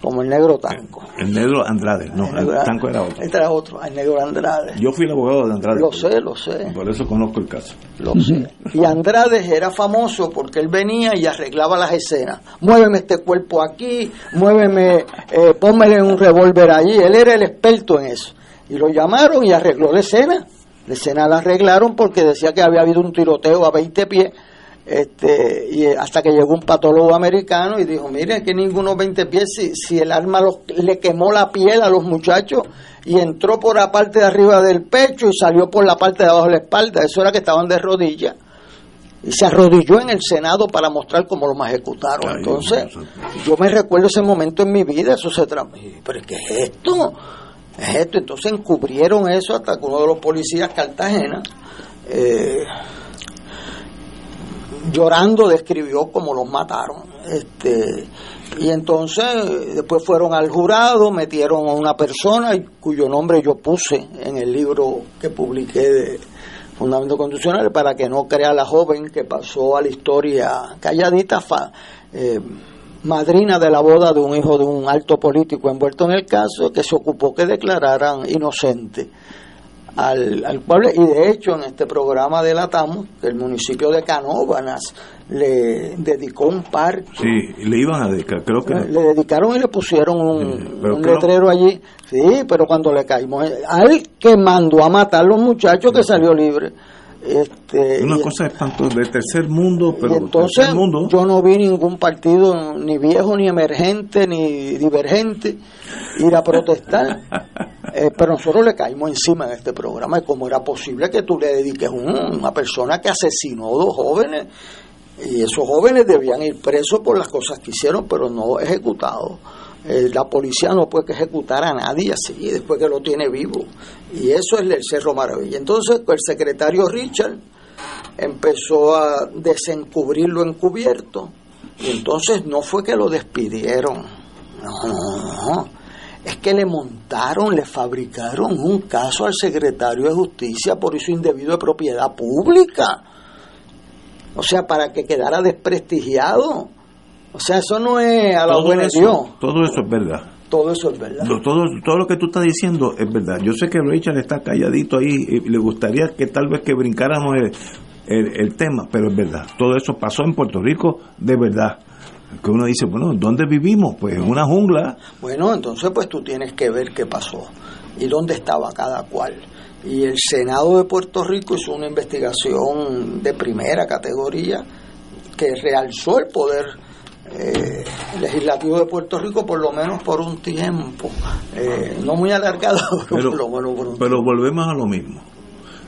Speaker 3: como el negro Tanco.
Speaker 1: El, negro Andrade, no, el, Tanco era otro.
Speaker 3: Este era otro, el negro Andrade.
Speaker 1: Yo fui el abogado de Andrade.
Speaker 3: Lo sé, lo sé.
Speaker 1: Por eso conozco el caso.
Speaker 3: Lo sé. Y Andrade era famoso porque él venía y arreglaba las escenas. Muéveme este cuerpo aquí, muéveme, eh, pónmele un revólver allí. Él era el experto en eso. Y lo llamaron y arregló la escena. La escena la arreglaron porque decía que había habido un tiroteo a 20 pies este, y hasta que llegó un patólogo americano y dijo, mire que ninguno 20 pies, si, si el arma le quemó la piel a los muchachos y entró por la parte de arriba del pecho y salió por la parte de abajo de la espalda, eso era que estaban de rodillas. Y se arrodilló en el Senado para mostrar cómo lo ejecutaron. Entonces, yo me recuerdo ese momento en mi vida, eso se. ¿Pero qué es esto? Es esto. Entonces encubrieron eso hasta que uno de los policías Cartagena eh, llorando describió cómo los mataron. Este, y entonces después fueron al jurado, metieron a una persona cuyo nombre yo puse en el libro que publiqué de Fundamentos Constitucionales para que no crea la joven que pasó a la historia calladita, eh, madrina de la boda de un hijo de un alto político envuelto en el caso, que se ocupó que declararan inocente al, al, pueblo y de hecho en este programa delatamos que el municipio de Canóbanas le dedicó un parque.
Speaker 1: Sí, le iban a dedicar, creo que...
Speaker 3: Le dedicaron y le pusieron un, letrero allí. Sí, pero cuando le caímos, al que mandó a matar a los muchachos que salió libre. Este,
Speaker 1: una cosa espantosa del tercer mundo, pero
Speaker 3: entonces
Speaker 1: mundo.
Speaker 3: yo no vi ningún partido ni viejo ni emergente ni divergente ir a protestar, (laughs) eh, pero nosotros le caímos encima en este programa y cómo era posible que tú le dediques a una persona que asesinó a dos jóvenes y esos jóvenes debían ir presos por las cosas que hicieron, pero no ejecutados. Eh, la policía no puede ejecutar a nadie así después que lo tiene vivo. Y eso es el Cerro Maravilla. Entonces el secretario Richard empezó a desencubrir lo encubierto. Y entonces no fue que lo despidieron. No, no, no. Es que le montaron, le fabricaron un caso al secretario de Justicia por eso indebido de propiedad pública. O sea, para que quedara desprestigiado. O sea, eso no es a la buena Dios.
Speaker 1: Todo eso es verdad.
Speaker 3: Todo eso es verdad.
Speaker 1: todo, todo lo que tú estás diciendo es verdad. Yo sé que Richard está calladito ahí y le gustaría que tal vez que brincáramos el, el, tema, pero es verdad. Todo eso pasó en Puerto Rico de verdad que uno dice, bueno, ¿dónde vivimos? Pues en una jungla.
Speaker 3: Bueno, entonces pues tú tienes que ver qué pasó y dónde estaba cada cual. Y el Senado de Puerto Rico hizo una investigación de primera categoría que realzó el poder eh, legislativo de Puerto Rico por lo menos por un tiempo, eh, no muy alargado, (laughs)
Speaker 1: pero,
Speaker 3: menos por un
Speaker 1: Pero volvemos a lo mismo.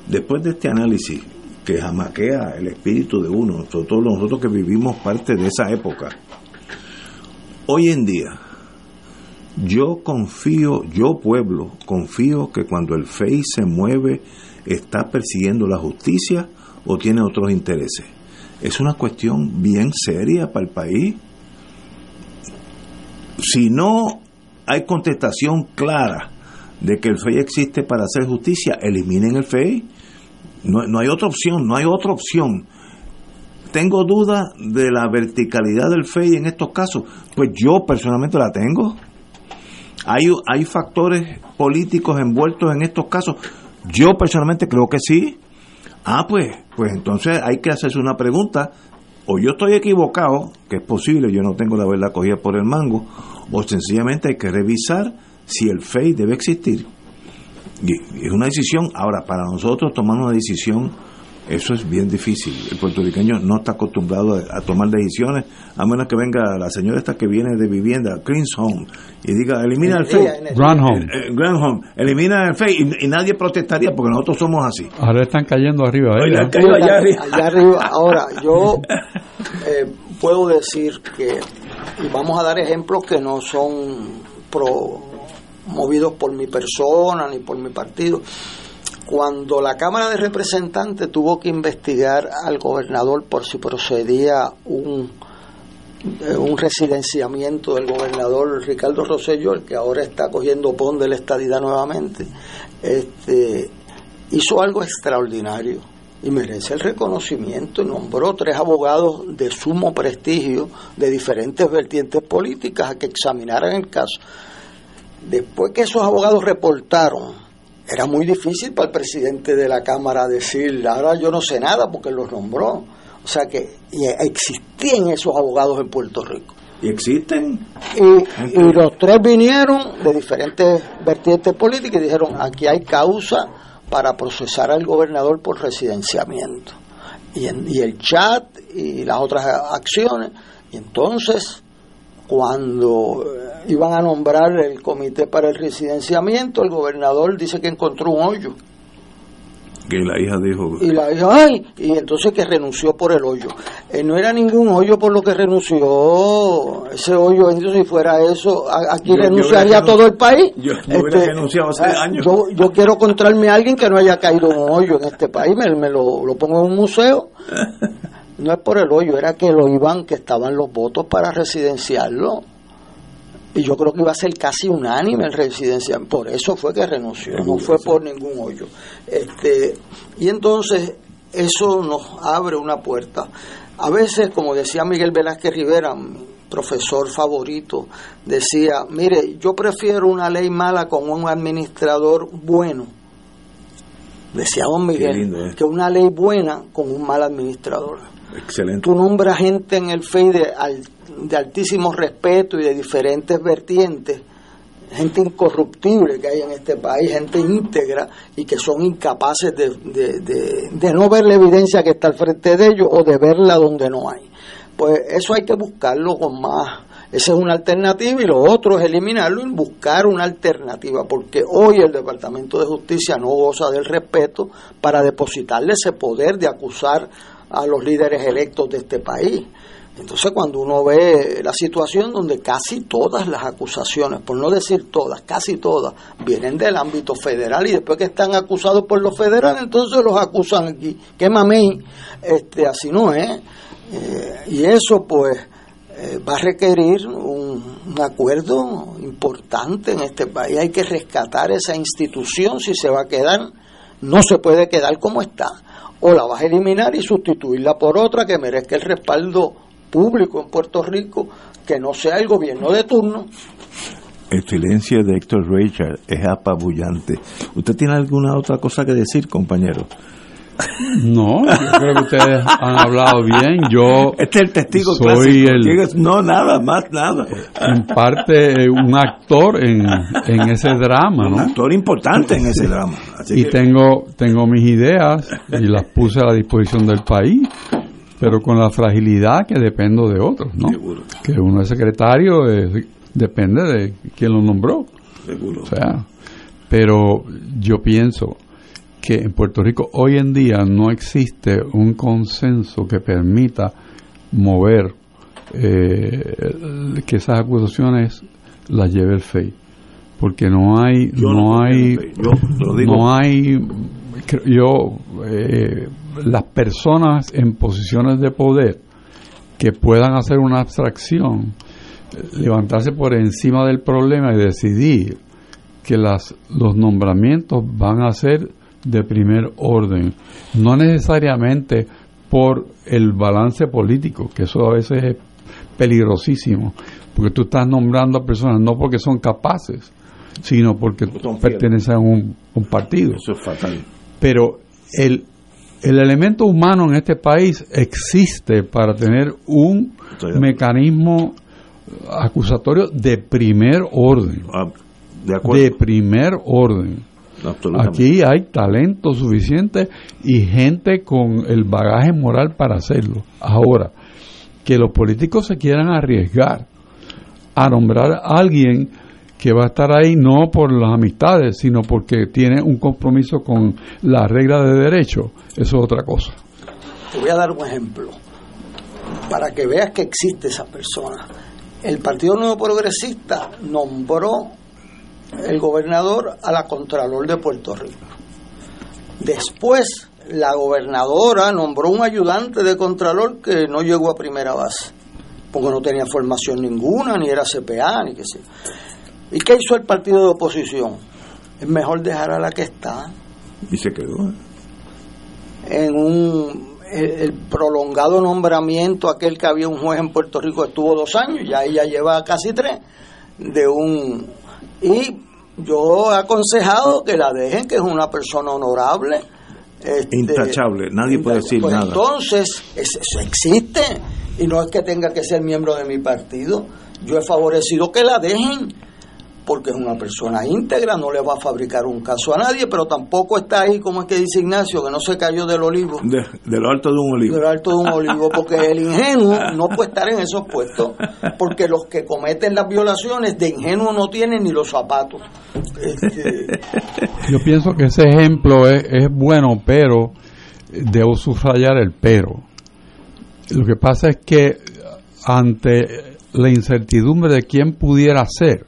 Speaker 1: Después de este análisis que jamaquea el espíritu de uno, sobre todo nosotros que vivimos parte de esa época, hoy en día, yo confío, yo pueblo, confío que cuando el FEI se mueve, está persiguiendo la justicia o tiene otros intereses. Es una cuestión bien seria para el país si no hay contestación clara de que el FEI existe para hacer justicia, eliminen el FEI. No, no hay otra opción, no hay otra opción. tengo duda de la verticalidad del FEI en estos casos. Pues yo personalmente la tengo. Hay, hay factores políticos envueltos en estos casos. Yo personalmente creo que sí. Ah, pues, pues entonces hay que hacerse una pregunta. O yo estoy equivocado, que es posible, yo no tengo la verdad cogida por el mango, o sencillamente hay que revisar si el FEI debe existir. Y es una decisión, ahora, para nosotros tomar una decisión eso es bien difícil. El puertorriqueño no está acostumbrado a, tomar decisiones, a menos que venga la señora esta que viene de vivienda, Cleans Home, y diga, elimina el FEI.
Speaker 2: Grand Home.
Speaker 1: Eh, eh, Grand Home. Elimina el FEI. Y, nadie protestaría porque nosotros somos así.
Speaker 2: Ahora están cayendo arriba.
Speaker 3: ¿eh? allá, arriba. Ahora, yo (laughs) puedo decir que, y vamos a dar ejemplos que no son promovidos por mi persona ni por mi partido. Cuando la Cámara de Representantes tuvo que investigar al gobernador por si procedía un, eh, un residenciamiento del gobernador Ricardo Rosselló, el que ahora está cogiendo pon de la estadidad nuevamente, este, hizo algo extraordinario y merece el reconocimiento nombró tres abogados de sumo prestigio de diferentes vertientes políticas a que examinaran el caso. Después que esos abogados reportaron era muy difícil para el presidente de la Cámara decir, ahora yo no sé nada porque los nombró. O sea que existían esos abogados en Puerto Rico.
Speaker 1: ¿Y existen?
Speaker 3: Y, y los tres vinieron de diferentes vertientes políticas y dijeron, aquí hay causa para procesar al gobernador por residenciamiento. Y, y el chat y las otras acciones. Y entonces, cuando iban a nombrar el comité para el residenciamiento, el gobernador dice que encontró un hoyo.
Speaker 1: Que la hija dijo.
Speaker 3: Y la hija, ay, y entonces que renunció por el hoyo. Eh, no era ningún hoyo por lo que renunció. Ese hoyo, si fuera eso, aquí renunciaría todo el país.
Speaker 1: Yo, este, renunciado hace ah, años.
Speaker 3: Yo, quiero encontrarme a alguien que no haya caído en un hoyo en este país, me, me lo, lo pongo en un museo. (laughs) No es por el hoyo, era que lo iban, que estaban los votos para residenciarlo y yo creo que iba a ser casi unánime el residencia, por eso fue que renunció, no fue por ningún hoyo. Este, y entonces eso nos abre una puerta. A veces, como decía Miguel Velázquez Rivera, mi profesor favorito, decía, mire, yo prefiero una ley mala con un administrador bueno, decía don Miguel, ¿eh? que una ley buena con un mal administrador.
Speaker 1: Excelente.
Speaker 3: Tú nombras gente en el FEI de de altísimo respeto y de diferentes vertientes, gente incorruptible que hay en este país, gente íntegra y que son incapaces de, de, no ver la evidencia que está al frente de ellos o de verla donde no hay. Pues eso hay que buscarlo con más. Esa es una alternativa y lo otro es eliminarlo y buscar una alternativa, porque hoy el Departamento de Justicia no goza del respeto para depositarle ese poder de acusar a los líderes electos de este país. Entonces cuando uno ve la situación donde casi todas las acusaciones, por no decir todas, casi todas, vienen del ámbito federal y después que están acusados por los federales, entonces los acusan aquí. Qué mamey, este, así no es. Eh, y eso pues eh, va a requerir un, un, acuerdo importante en este país. Hay que rescatar esa institución si se va a quedar. No se puede quedar como está. O la vas a eliminar y sustituirla por otra que merezca el respaldo público en Puerto Rico que no sea el gobierno de turno.
Speaker 1: El silencio de Héctor Richard es apabullante. ¿Usted tiene alguna otra cosa que decir, compañero?
Speaker 2: No, yo creo que ustedes han hablado bien. Yo
Speaker 1: este es el testigo
Speaker 2: soy
Speaker 1: el no nada más nada.
Speaker 2: En parte un actor en, en ese drama, ¿no? Un
Speaker 1: actor importante en ese drama.
Speaker 2: y tengo tengo mis ideas y las puse a la disposición del país pero con la fragilidad que dependo de otros, ¿no? Que uno es secretario, depende de quién lo nombró.
Speaker 1: Seguro.
Speaker 2: O sea, pero yo pienso que en Puerto Rico hoy en día no existe un consenso que permita mover eh, que esas acusaciones las lleve el FEI porque no hay no, hay no hay yo eh, las personas en posiciones de poder que puedan hacer una abstracción, levantarse por encima del problema y decidir que las, los nombramientos van a ser de primer orden, no necesariamente por el balance político, que eso a veces es peligrosísimo, porque tú estás nombrando a personas no porque son capaces, sino porque pertenecen a un, un partido.
Speaker 1: Eso es fatal.
Speaker 2: Pero el, el elemento humano en este país existe para tener un mecanismo acusatorio de primer orden.
Speaker 1: Ah, de acuerdo.
Speaker 2: De primer orden. Aquí hay talento suficiente y gente con el bagaje moral para hacerlo. Ahora, que los políticos se quieran arriesgar a nombrar a alguien que va a estar ahí no por las amistades, sino porque tiene un compromiso con la regla de derecho, eso es otra cosa.
Speaker 3: Te voy a dar un ejemplo para que veas que existe esa persona. El Partido Nuevo Progresista nombró el gobernador a la Contralor de Puerto Rico. Después, la gobernadora nombró un ayudante de Contralor que no llegó a primera base, porque no tenía formación ninguna, ni era CPA, ni qué sé. ¿Y qué hizo el partido de oposición? Es mejor dejar a la que está
Speaker 1: Y se quedó. ¿eh?
Speaker 3: en un el, el prolongado nombramiento aquel que había un juez en Puerto Rico estuvo dos años ya ella lleva casi tres de un y yo he aconsejado que la dejen que es una persona honorable este,
Speaker 1: Intachable. Nadie puede decir
Speaker 3: pues
Speaker 1: nada.
Speaker 3: entonces es- eso existe y no es que tenga que ser miembro de mi partido yo he favorecido que la dejen porque es una persona íntegra, no le va a fabricar un caso a nadie, pero tampoco está ahí, como es que dice Ignacio, que no se cayó del olivo,
Speaker 1: De, de lo alto de un olivo.
Speaker 3: del alto de un olivo, porque el ingenuo no puede estar en esos puestos, porque los que cometen las violaciones de ingenuo no tienen ni los zapatos. Este,
Speaker 2: Yo pienso que ese ejemplo es, es bueno, pero debo subrayar el pero. Lo que pasa es que ante la incertidumbre de quién pudiera ser,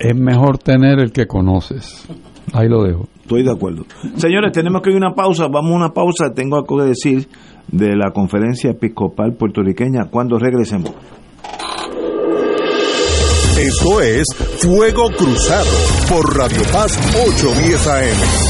Speaker 2: es mejor tener el que conoces. Ahí lo dejo.
Speaker 1: Estoy de acuerdo. Señores, tenemos que ir a una pausa. Vamos a una pausa. Tengo algo que decir de la conferencia episcopal puertorriqueña cuando regresemos.
Speaker 4: Esto es Fuego Cruzado por Radio Paz 810 AM.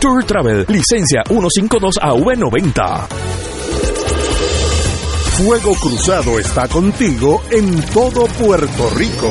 Speaker 7: Culture Travel, licencia 152AV90.
Speaker 4: Fuego Cruzado está contigo en todo Puerto Rico.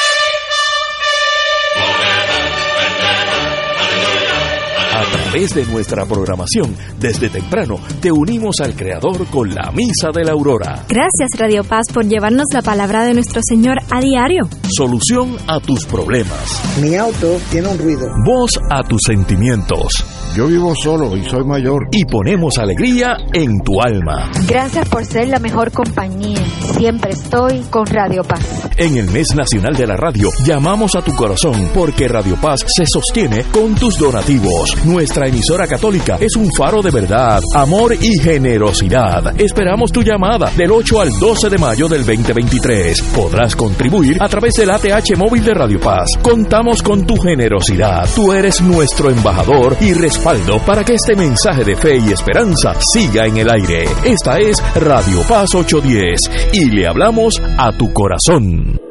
Speaker 7: Través de nuestra programación, desde temprano, te unimos al Creador con la Misa de la Aurora.
Speaker 8: Gracias Radio Paz por llevarnos la palabra de nuestro Señor a diario.
Speaker 7: Solución a tus problemas.
Speaker 12: Mi auto tiene un ruido.
Speaker 7: Voz a tus sentimientos.
Speaker 10: Yo vivo solo y soy mayor.
Speaker 7: Y ponemos alegría en tu alma.
Speaker 11: Gracias por ser la mejor compañía. Siempre estoy con Radio Paz.
Speaker 7: En el mes nacional de la radio, llamamos a tu corazón porque Radio Paz se sostiene con tus donativos. Nuestra emisora católica es un faro de verdad, amor y generosidad. Esperamos tu llamada del 8 al 12 de mayo del 2023. Podrás contribuir a través del ATH móvil de Radio Paz. Contamos con tu generosidad. Tú eres nuestro embajador y respaldo para que este mensaje de fe y esperanza siga en el aire. Esta es Radio Paz 810 y le hablamos a tu corazón.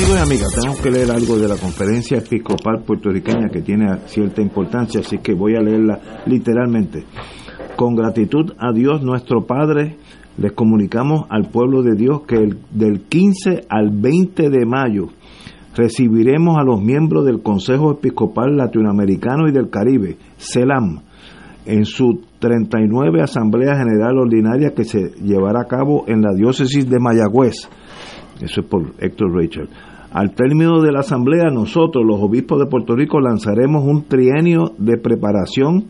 Speaker 1: Amigos y amigas, tenemos que leer algo de la conferencia episcopal puertorriqueña que tiene cierta importancia, así que voy a leerla literalmente. Con gratitud a Dios nuestro Padre, les comunicamos al pueblo de Dios que el, del 15 al 20 de mayo recibiremos a los miembros del Consejo Episcopal Latinoamericano y del Caribe, CELAM, en su 39 Asamblea General Ordinaria que se llevará a cabo en la diócesis de Mayagüez. Eso es por Héctor Rachel. Al término de la asamblea, nosotros, los obispos de Puerto Rico, lanzaremos un trienio de preparación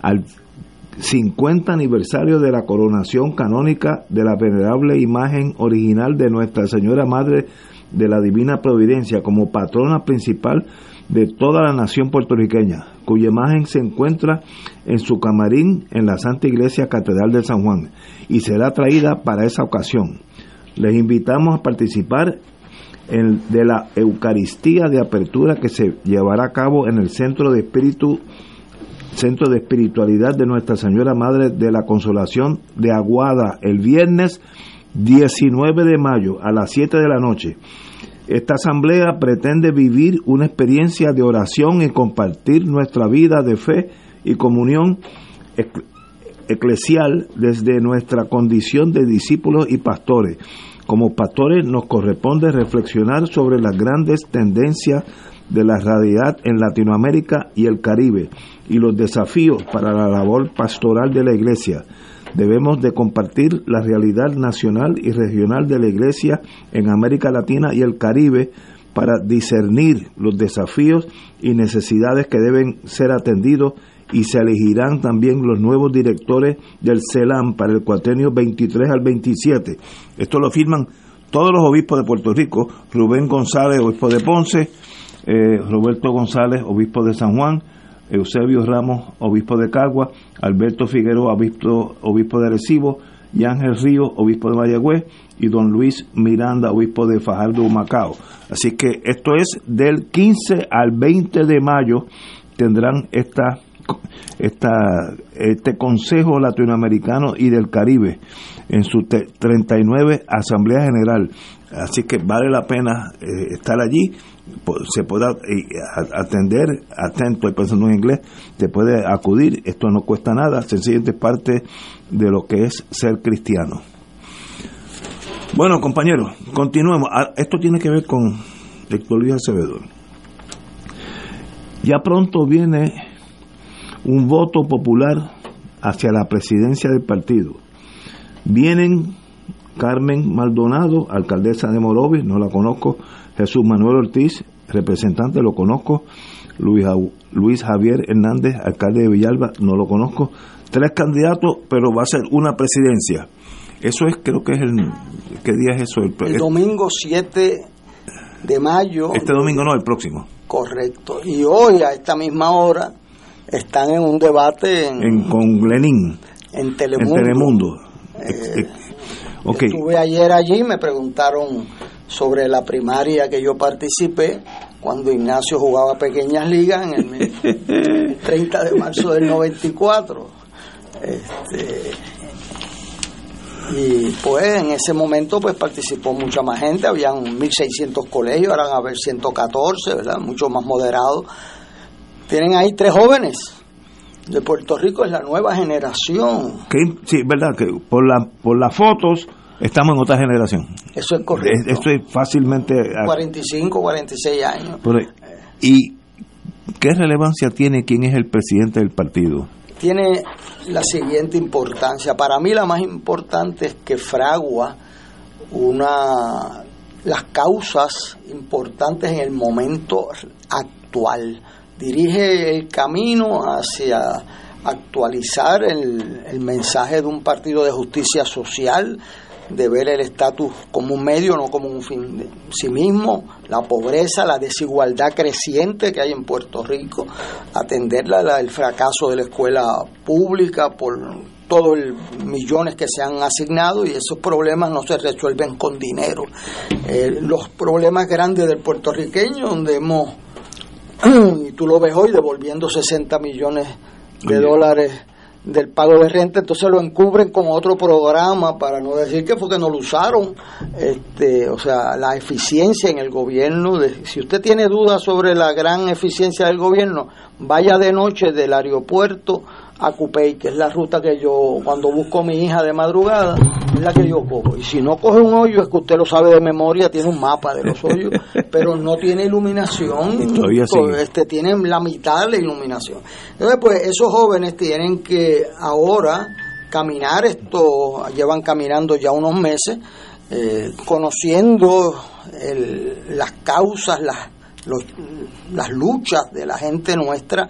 Speaker 1: al 50 aniversario de la coronación canónica de la venerable imagen original de Nuestra Señora Madre de la Divina Providencia como patrona principal de toda la nación puertorriqueña, cuya imagen se encuentra en su camarín en la Santa Iglesia Catedral de San Juan y será traída para esa ocasión. Les invitamos a participar en, de la Eucaristía de apertura que se llevará a cabo en el Centro de Espíritu Centro de Espiritualidad de Nuestra Señora Madre de la Consolación de Aguada el viernes 19 de mayo a las 7 de la noche. Esta asamblea pretende vivir una experiencia de oración y compartir nuestra vida de fe y comunión eclesial desde nuestra condición de discípulos y pastores. Como pastores nos corresponde reflexionar sobre las grandes tendencias de la realidad en Latinoamérica y el Caribe y los desafíos para la labor pastoral de la Iglesia. Debemos de compartir la realidad nacional y regional de la Iglesia en América Latina y el Caribe para discernir los desafíos y necesidades que deben ser atendidos y se elegirán también los nuevos directores del CELAM para el cuatrenio 23 al 27. Esto lo firman todos los obispos de Puerto Rico, Rubén González, obispo de Ponce, eh, Roberto González, obispo de San Juan, Eusebio Ramos, obispo de Cagua, Alberto Figueroa, obispo, obispo de Arecibo, y Ángel Río, obispo de Mayagüez, y don Luis Miranda, obispo de Fajardo, Macao. Así que esto es del 15 al 20 de mayo tendrán esta esta, este Consejo Latinoamericano y del Caribe en su 39 Asamblea General. Así que vale la pena eh, estar allí, se puede eh, atender, atento, pensando en inglés, te puede acudir, esto no cuesta nada, sencillamente es parte de lo que es ser cristiano. Bueno, compañeros, continuemos. Ah, esto tiene que ver con Héctor Luis Acevedo. Ya pronto viene un voto popular hacia la presidencia del partido. Vienen Carmen Maldonado, alcaldesa de Morovis, no la conozco, Jesús Manuel Ortiz, representante, lo conozco, Luis, Luis Javier Hernández, alcalde de Villalba, no lo conozco, tres candidatos, pero va a ser una presidencia. Eso es, creo que es el, ¿qué día es eso?
Speaker 3: El, domingo 7 de mayo.
Speaker 1: Este domingo no, el próximo.
Speaker 3: Correcto. Y hoy, a esta misma hora, están en un debate en,
Speaker 1: con Lenin.
Speaker 3: En Telemundo.
Speaker 1: En Telemundo.
Speaker 3: Eh, Estuve ayer allí, me preguntaron sobre la primaria que yo participé cuando Ignacio jugaba pequeñas ligas en el, (laughs) 30 de marzo del 94. Este, y pues en ese momento pues participó mucha más gente, habían 1.600 colegios, ahora van a haber 114, ¿verdad? Mucho más moderados. Tienen ahí tres jóvenes de Puerto Rico, es la nueva generación.
Speaker 1: Sí, verdad, que por, la, por las fotos estamos en otra generación.
Speaker 3: Eso es correcto.
Speaker 1: Eso es fácilmente...
Speaker 3: 45, 46 años.
Speaker 1: ¿Y qué relevancia tiene quién es el presidente del partido?
Speaker 3: Tiene la siguiente importancia. Para mí la más importante es que fragua una las causas importantes en el momento actual. Dirige el camino hacia actualizar el, el mensaje de un partido de justicia social, de ver el estatus como un medio, no como un fin de sí mismo, la pobreza, la desigualdad creciente que hay en Puerto Rico, atenderla el fracaso de la escuela pública por todos los millones que se han asignado y esos problemas no se resuelven con dinero. Eh, los problemas grandes del puertorriqueño, donde hemos, y tú lo ves hoy, devolviendo 60 millones de dólares del pago de renta, entonces lo encubren con otro programa para no decir que fue que no lo usaron. Este, o sea, la eficiencia en el gobierno, de, si usted tiene dudas sobre la gran eficiencia del gobierno, vaya de noche del aeropuerto a Cupey, que es la ruta que yo, cuando busco a mi hija de madrugada, es la que yo cojo. Y si no coge un hoyo, es que usted lo sabe de memoria, tiene un mapa de los hoyos, (laughs) pero no tiene iluminación. este, tienen la mitad de la iluminación. Entonces, pues esos jóvenes tienen que ahora caminar esto, llevan caminando ya unos meses, eh, conociendo las causas, las, las luchas de la gente nuestra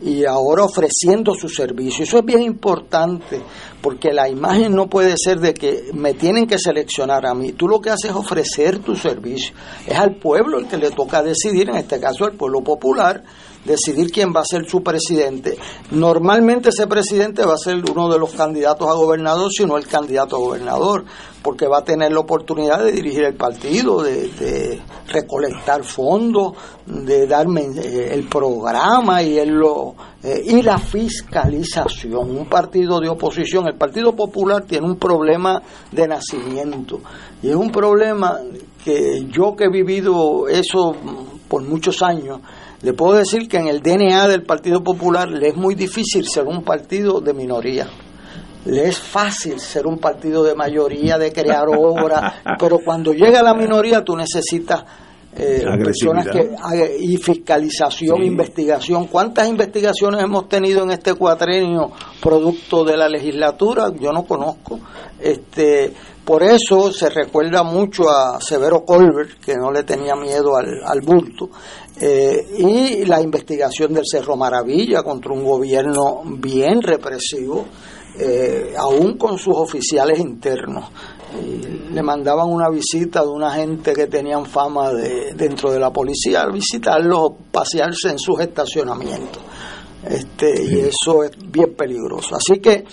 Speaker 3: y ahora ofreciendo su servicio. Eso es bien importante porque la imagen no puede ser de que me tienen que seleccionar a mí. Tú lo que haces es ofrecer tu servicio. Es al pueblo el que le toca decidir, en este caso al pueblo popular, decidir quién va a ser su presidente. Normalmente ese presidente va a ser uno de los candidatos a gobernador, sino el candidato a gobernador, porque va a tener la oportunidad de dirigir el partido, de, recolectar fondos, de darme eh, el programa y, el, lo, eh, y la fiscalización. Un partido de oposición, el Partido Popular tiene un problema de nacimiento y es un problema que yo que he vivido eso por muchos años, le puedo decir que en el DNA del Partido Popular le es muy difícil ser un partido de minoría. Le es fácil ser un partido de mayoría, de crear obras, (laughs) pero cuando llega la minoría tú necesitas eh, personas que y fiscalización, investigación. ¿Cuántas investigaciones hemos tenido en este cuatrenio producto de la legislatura? Yo no conozco. Este, por eso se recuerda mucho a Severo Colbert, que no le tenía miedo al, al bulto, eh, y la investigación del Cerro Maravilla contra un gobierno bien represivo, eh, aún con sus oficiales internos. le mandaban una visita de una gente que tenían fama de, dentro de la policía, a visitarlos, pasearse en sus estacionamientos. Este, Y eso es bien peligroso. Así que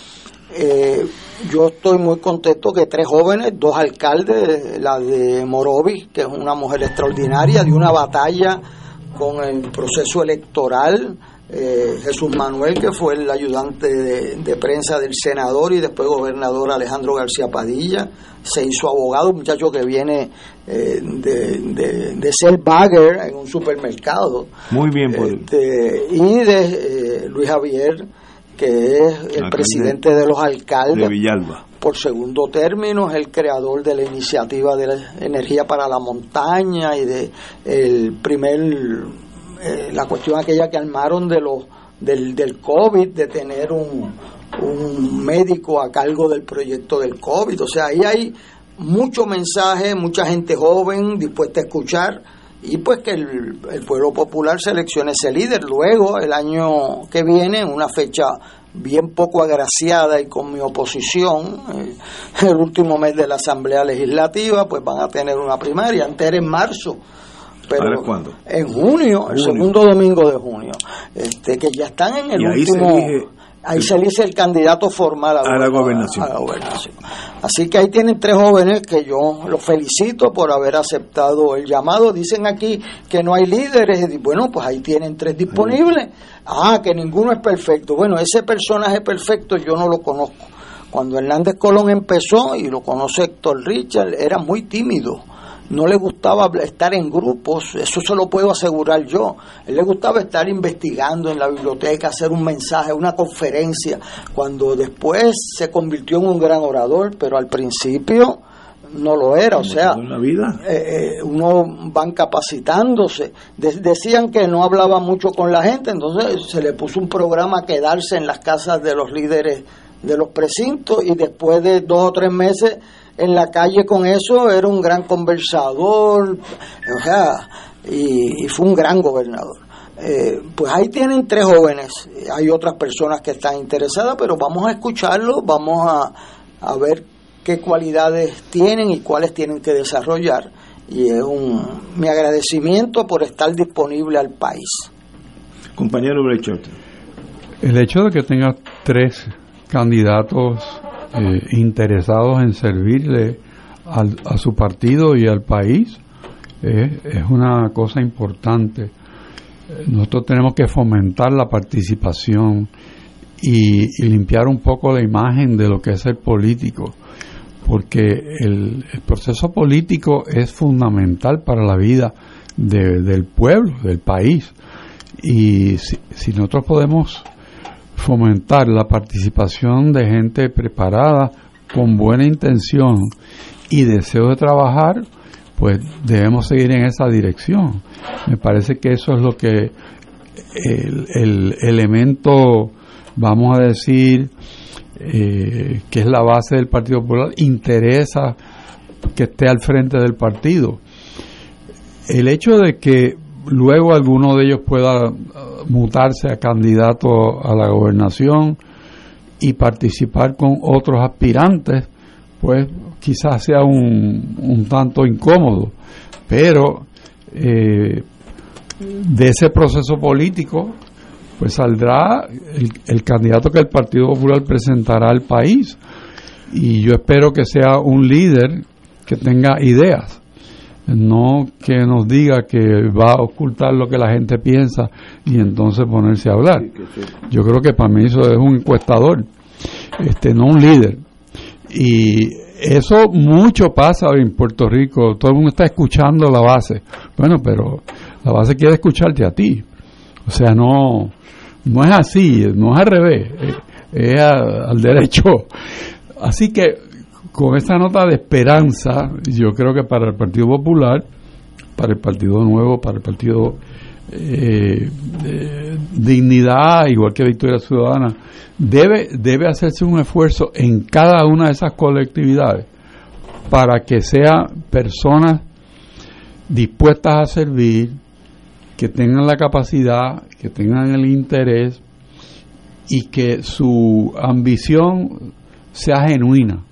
Speaker 3: eh, yo estoy muy contento que tres jóvenes, dos alcaldes, la de Morovis, que es una mujer extraordinaria, de una batalla con el proceso electoral. Eh, Jesús Manuel, que fue el ayudante de, prensa del senador y después gobernador Alejandro García Padilla, se hizo abogado, un muchacho que viene eh, de, ser bagger en un supermercado.
Speaker 1: Muy bien, por
Speaker 3: este, Y de Luis Javier que es el presidente de los alcaldes
Speaker 1: de Villalba.
Speaker 3: por segundo término, es el creador de la iniciativa de la energía para la montaña y de el primer eh, la cuestión aquella que armaron de los del, del COVID, de tener un, un médico a cargo del proyecto del COVID. O sea, ahí hay mucho mensaje, mucha gente joven dispuesta a escuchar y pues que el, el, pueblo popular seleccione ese líder. Luego, el año que viene, en una fecha bien poco agraciada y con mi oposición, eh, (laughs) el último mes de la Asamblea Legislativa, pues van a tener una primaria, antes era en marzo. Pero
Speaker 1: cuándo?
Speaker 3: En junio, el segundo domingo de junio, este que ya están en el último ahí se elige el candidato formal a,
Speaker 1: la gobernación.
Speaker 3: Así que ahí tienen tres jóvenes que yo los felicito por haber aceptado el llamado. Dicen aquí que no hay líderes. Bueno, pues ahí tienen tres disponibles. Ah, que ninguno es perfecto. Bueno, ese personaje perfecto yo no lo conozco. Cuando Hernández Colón empezó, y lo conoce Héctor Richard, era muy tímido no le gustaba estar en grupos, eso se lo puedo asegurar yo. él le gustaba estar investigando en la biblioteca, hacer un mensaje, una conferencia, cuando después se convirtió en un gran orador, pero al principio no lo era, o sea,
Speaker 1: vida.
Speaker 3: Eh, eh, uno van capacitándose. decían que no hablaba mucho con la gente, entonces se le puso un programa a quedarse en las casas de los líderes de los precintos y después de dos o tres meses en la calle con eso, era un gran conversador, o sea, y, fue un gran gobernador. Eh, pues ahí tienen tres jóvenes, hay otras personas que están interesadas, pero vamos a escucharlos, vamos a, a ver qué cualidades tienen y cuáles tienen que desarrollar. Y es un, mi agradecimiento por estar disponible al país.
Speaker 1: Compañero Brechot.
Speaker 2: El hecho de que tenga tres candidatos eh, interesados en servirle a su partido y al país es una cosa importante. Nosotros tenemos que fomentar la participación y, limpiar un poco la imagen de lo que es el político, porque el, proceso político es fundamental para la vida del pueblo, del país. Y si nosotros podemos fomentar la participación de gente preparada, con buena intención y deseo de trabajar, pues debemos seguir en esa dirección. Me parece que eso es lo que el, elemento, vamos a decir, eh, que es la base del Partido Popular, interesa que esté al frente del partido. El hecho de que luego alguno de ellos pueda mutarse a candidato a la gobernación y participar con otros aspirantes, pues quizás sea un, un tanto incómodo, pero eh, de ese proceso político pues saldrá el, el, candidato que el Partido Popular presentará al país. Y yo espero que sea un líder que tenga ideas no que nos diga que va a ocultar lo que la gente piensa y entonces ponerse a hablar. Yo creo que para mí eso es un encuestador, este, no un líder. Y eso mucho pasa en Puerto Rico, todo el mundo está escuchando la base. Bueno, pero la base quiere escucharte a ti. O sea, no, no es así, no es al revés, es, al derecho. Así que con esta nota de esperanza, yo creo que para el Partido Popular, para el Partido Nuevo, para el Partido eh, Dignidad, igual que Victoria Ciudadana, debe, debe hacerse un esfuerzo en cada una de esas colectividades para que sean personas dispuestas a servir, que tengan la capacidad, que tengan el interés y que su ambición sea genuina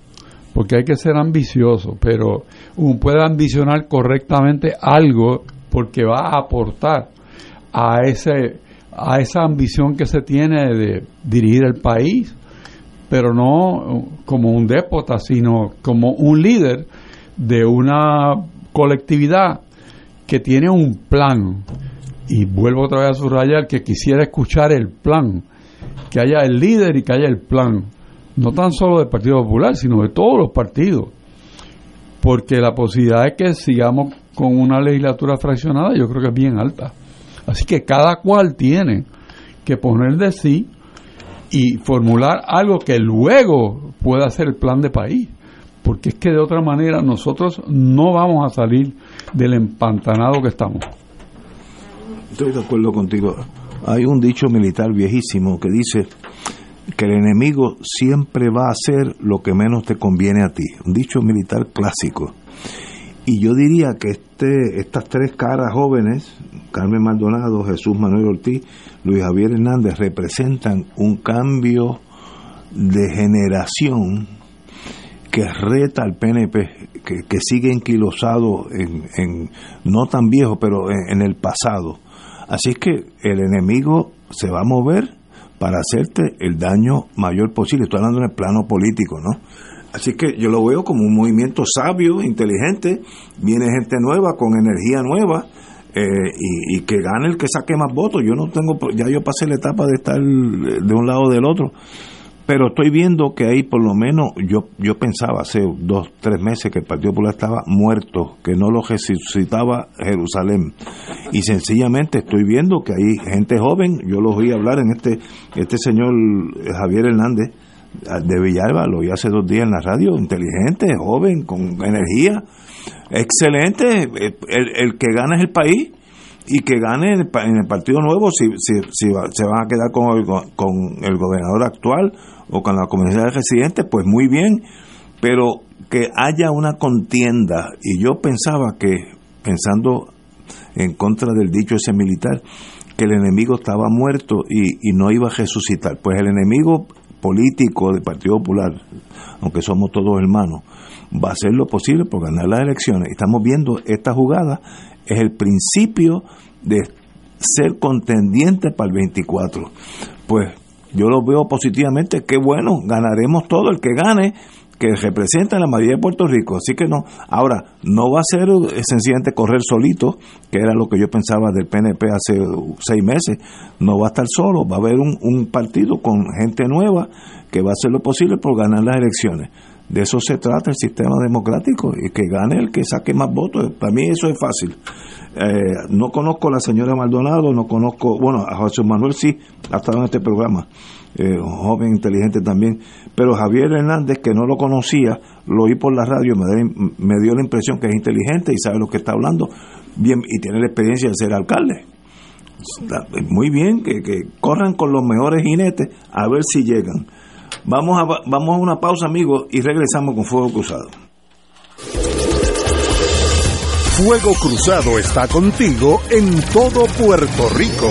Speaker 2: porque hay que ser ambicioso, pero uno puede ambicionar correctamente algo porque va a aportar a ese a esa ambición que se tiene de dirigir el país, pero no como un déspota, sino como un líder de una colectividad que tiene un plan. Y vuelvo otra vez a subrayar que quisiera escuchar el plan, que haya el líder y que haya el plan no tan solo del Partido Popular, sino de todos los partidos, porque la posibilidad de que sigamos con una legislatura fraccionada yo creo que es bien alta. Así que cada cual tiene que poner de sí y formular algo que luego pueda ser el plan de país, porque es que de otra manera nosotros no vamos a salir del empantanado que estamos.
Speaker 1: Estoy de acuerdo contigo. Hay un dicho militar viejísimo que dice que el enemigo siempre va a hacer lo que menos te conviene a ti. Un dicho militar clásico. Y yo diría que este, estas tres caras jóvenes, Carmen Maldonado, Jesús Manuel Ortiz, Luis Javier Hernández, representan un cambio de generación que reta al PNP, que, sigue enquilosado en, no tan viejo, pero en, el pasado. Así es que el enemigo se va a mover para hacerte el daño mayor posible. Estoy hablando en el plano político, ¿no? Así que yo lo veo como un movimiento sabio, inteligente. Viene gente nueva, con energía nueva, eh, y, y, que gane el que saque más votos. Yo no tengo, ya yo pasé la etapa de estar de un lado o del otro pero estoy viendo que ahí por lo menos yo yo pensaba hace dos tres meses que el Partido Popular estaba muerto que no lo resucitaba Jerusalén. Y sencillamente estoy viendo que hay gente joven. Yo lo oí hablar en este este señor Javier Hernández de Villalba lo oí hace dos días en la radio inteligente joven con energía excelente el, el que gana es el país y que gane en el, Partido Nuevo si, si, si se van a quedar con con el gobernador actual o con la comunidad de residentes, pues muy bien, pero que haya una contienda, y yo pensaba que, pensando en contra del dicho ese militar, que el enemigo estaba muerto y, y no iba a resucitar. Pues el enemigo político del Partido Popular, aunque somos todos hermanos, va a hacer lo posible por ganar las elecciones. Estamos viendo esta jugada, es el principio de ser contendiente para el 24. Pues yo lo veo positivamente, qué bueno, ganaremos todo el que gane, que representa a la mayoría de Puerto Rico. Así que no, ahora, no va a ser sencillamente correr solito, que era lo que yo pensaba del PNP hace seis meses, no va a estar solo, va a haber un, un partido con gente nueva que va a hacer lo posible por ganar las elecciones. De eso se trata el sistema democrático y que gane el que saque más votos. Para mí eso es fácil. Eh, no conozco a la señora Maldonado, no conozco, bueno, a José Manuel sí, ha estado en este programa, eh, joven, inteligente también, pero Javier Hernández, que no lo conocía, lo oí por la radio, me, dio la impresión que es inteligente y sabe lo que está hablando, bien, y tiene la experiencia de ser alcalde. Muy bien, que corran con los mejores jinetes a ver si llegan. Vamos a, vamos a una pausa, amigos, y regresamos con Fuego Cruzado.
Speaker 4: Fuego Cruzado está contigo en todo Puerto Rico.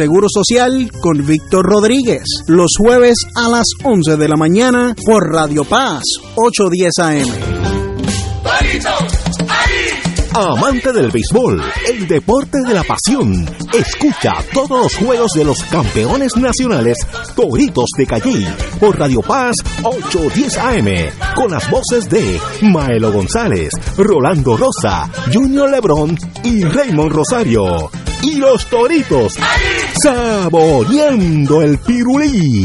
Speaker 12: Seguro Social con Víctor Rodríguez, los jueves a las 11 de la mañana por Radio Paz, 810 AM.
Speaker 13: Amante del béisbol, el deporte de la pasión. Escucha todos los juegos de los campeones nacionales Toritos de Calle por Radio Paz 810 AM con las voces de Maelo González, Rolando Rosa, Junior Lebrón y Raymond Rosario y los toritos. Saboreando el pirulí.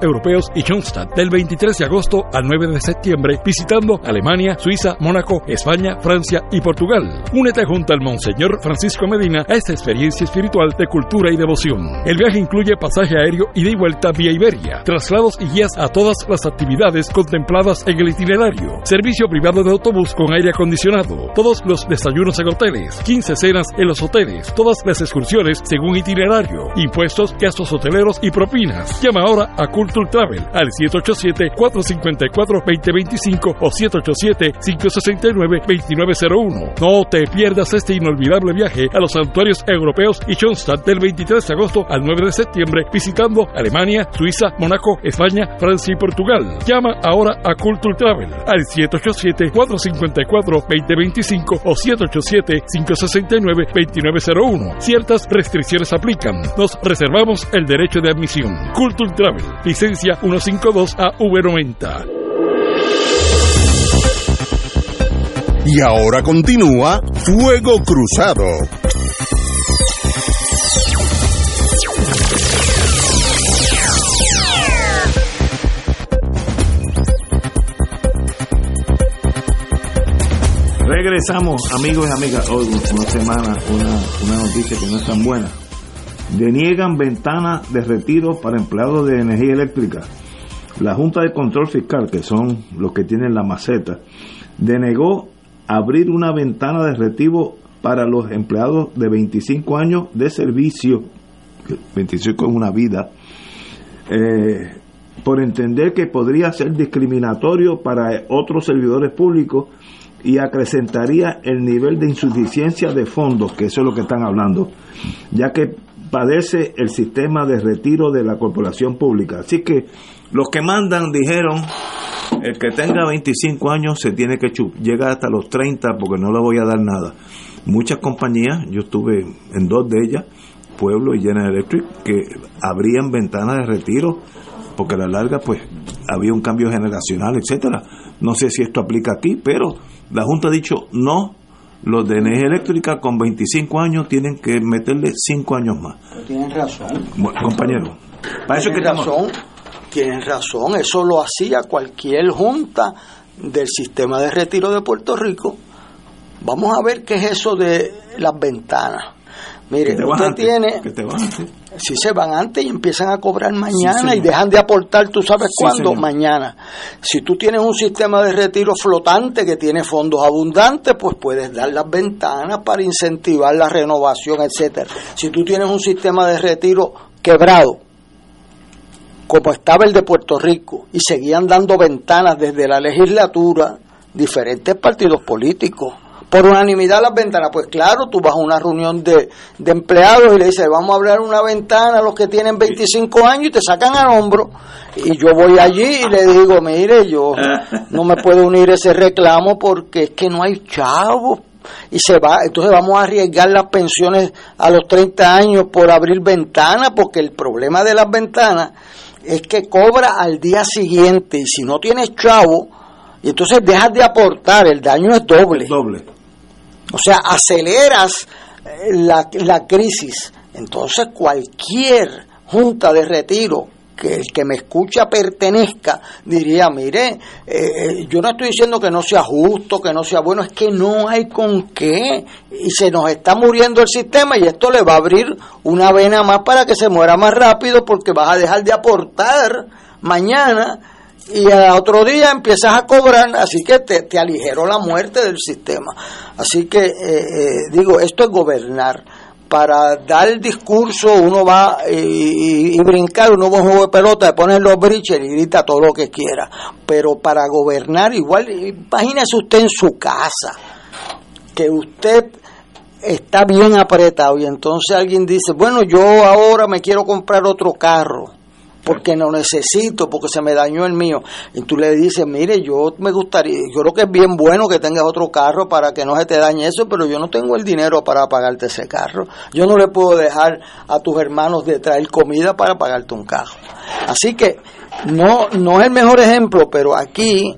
Speaker 6: Europeos y Schoenstatt del 23 de agosto al 9 de septiembre visitando Alemania, Suiza, Mónaco, España, Francia y Portugal. Únete junto al Monseñor Francisco Medina a esta experiencia espiritual de cultura y devoción. El viaje incluye pasaje aéreo y de vuelta vía Iberia, traslados y guías a todas las actividades contempladas en el itinerario, servicio privado de autobús con aire acondicionado, todos los desayunos en hoteles, 15 cenas en los hoteles, todas las excursiones según itinerario, impuestos, gastos hoteleros y propinas. Llama ahora a Culture Travel al 787-454-2025 o 787-569-2901. No te pierdas este inolvidable viaje a los santuarios europeos y Schoenstatt del 23 de agosto al 9 de septiembre visitando Alemania, Suiza, Mónaco, España, Francia y Portugal. Llama ahora a Culture Travel al 787-454-2025 o 787-569-2901. Ciertas restricciones aplican. Nos reservamos el derecho de admisión. Culture Travel, licencia 152 a V90.
Speaker 4: Y ahora continúa Fuego Cruzado.
Speaker 1: Regresamos, amigos y amigas. Hoy, una semana, una, una noticia que no es tan buena. Deniegan ventana de retiro para empleados de energía eléctrica. La Junta de Control Fiscal, que son los que tienen la maceta, denegó abrir una ventana de retiro para los empleados de 25 años de servicio, 25 es una vida, eh, por entender que podría ser discriminatorio para otros servidores públicos y acrecentaría el nivel de insuficiencia de fondos, que eso es lo que están hablando, ya que padece el sistema de retiro de la corporación pública. Así que los que mandan dijeron, el que tenga 25 años se tiene que llegar hasta los 30 porque no le voy a dar nada. Muchas compañías, yo estuve en dos de ellas, Pueblo y General Electric, que abrían ventanas de retiro porque a la larga pues había un cambio generacional, etcétera. No sé si esto aplica aquí, pero la Junta ha dicho no, los de energía eléctrica con 25 años tienen que meterle 5 años más.
Speaker 3: tienen razón.
Speaker 1: Bueno, compañero, para eso que
Speaker 3: tienen razón, tienen razón, eso lo hacía cualquier junta del sistema de retiro de Puerto Rico. Vamos a ver qué es eso de las ventanas. Mire, usted tiene. Si se van antes y empiezan a cobrar mañana y dejan de aportar, ¿tú sabes cuándo? Mañana. Si tú tienes un sistema de retiro flotante que tiene fondos abundantes, pues puedes dar las ventanas para incentivar la renovación, etcétera. Si tú tienes un sistema de retiro quebrado, como estaba el de Puerto Rico, y seguían dando ventanas desde la legislatura, diferentes partidos políticos por unanimidad las ventanas. Pues claro, tú vas a una reunión de, empleados y le dices, vamos a abrir una ventana a los que tienen 25 años y te sacan al hombro. Y yo voy allí y le digo, mire, yo no me puedo unir a ese reclamo porque es que no hay chavos. Y se va, entonces vamos a arriesgar las pensiones a los 30 años por abrir ventanas, porque el problema de las ventanas es que cobra al día siguiente y si no tienes chavo, y entonces dejas de aportar, el daño es doble.
Speaker 1: Doble.
Speaker 3: O sea, aceleras eh, la, la crisis. Entonces cualquier junta de retiro que el que me escucha pertenezca, diría, mire, eh, eh, yo no estoy diciendo que no sea justo, que no sea bueno, es que no hay con qué. Y se nos está muriendo el sistema y esto le va a abrir una vena más para que se muera más rápido porque vas a dejar de aportar mañana y al otro día empiezas a cobrar, así que te, aligeró la muerte del sistema. Así que, eh, eh, digo, esto es gobernar. Para dar discurso uno va y, brincar, uno va a un juego de pelota, poner los briches y grita todo lo que quiera. Pero para gobernar igual, imagínese usted en su casa, que usted está bien apretado y entonces alguien dice, bueno, yo ahora me quiero comprar otro carro porque no necesito, porque se me dañó el mío. Y tú le dices, mire, yo me gustaría, yo creo que es bien bueno que tengas otro carro para que no se te dañe eso, pero yo no tengo el dinero para pagarte ese carro. Yo no le puedo dejar a tus hermanos de traer comida para pagarte un carro. Así que no, no es el mejor ejemplo, pero aquí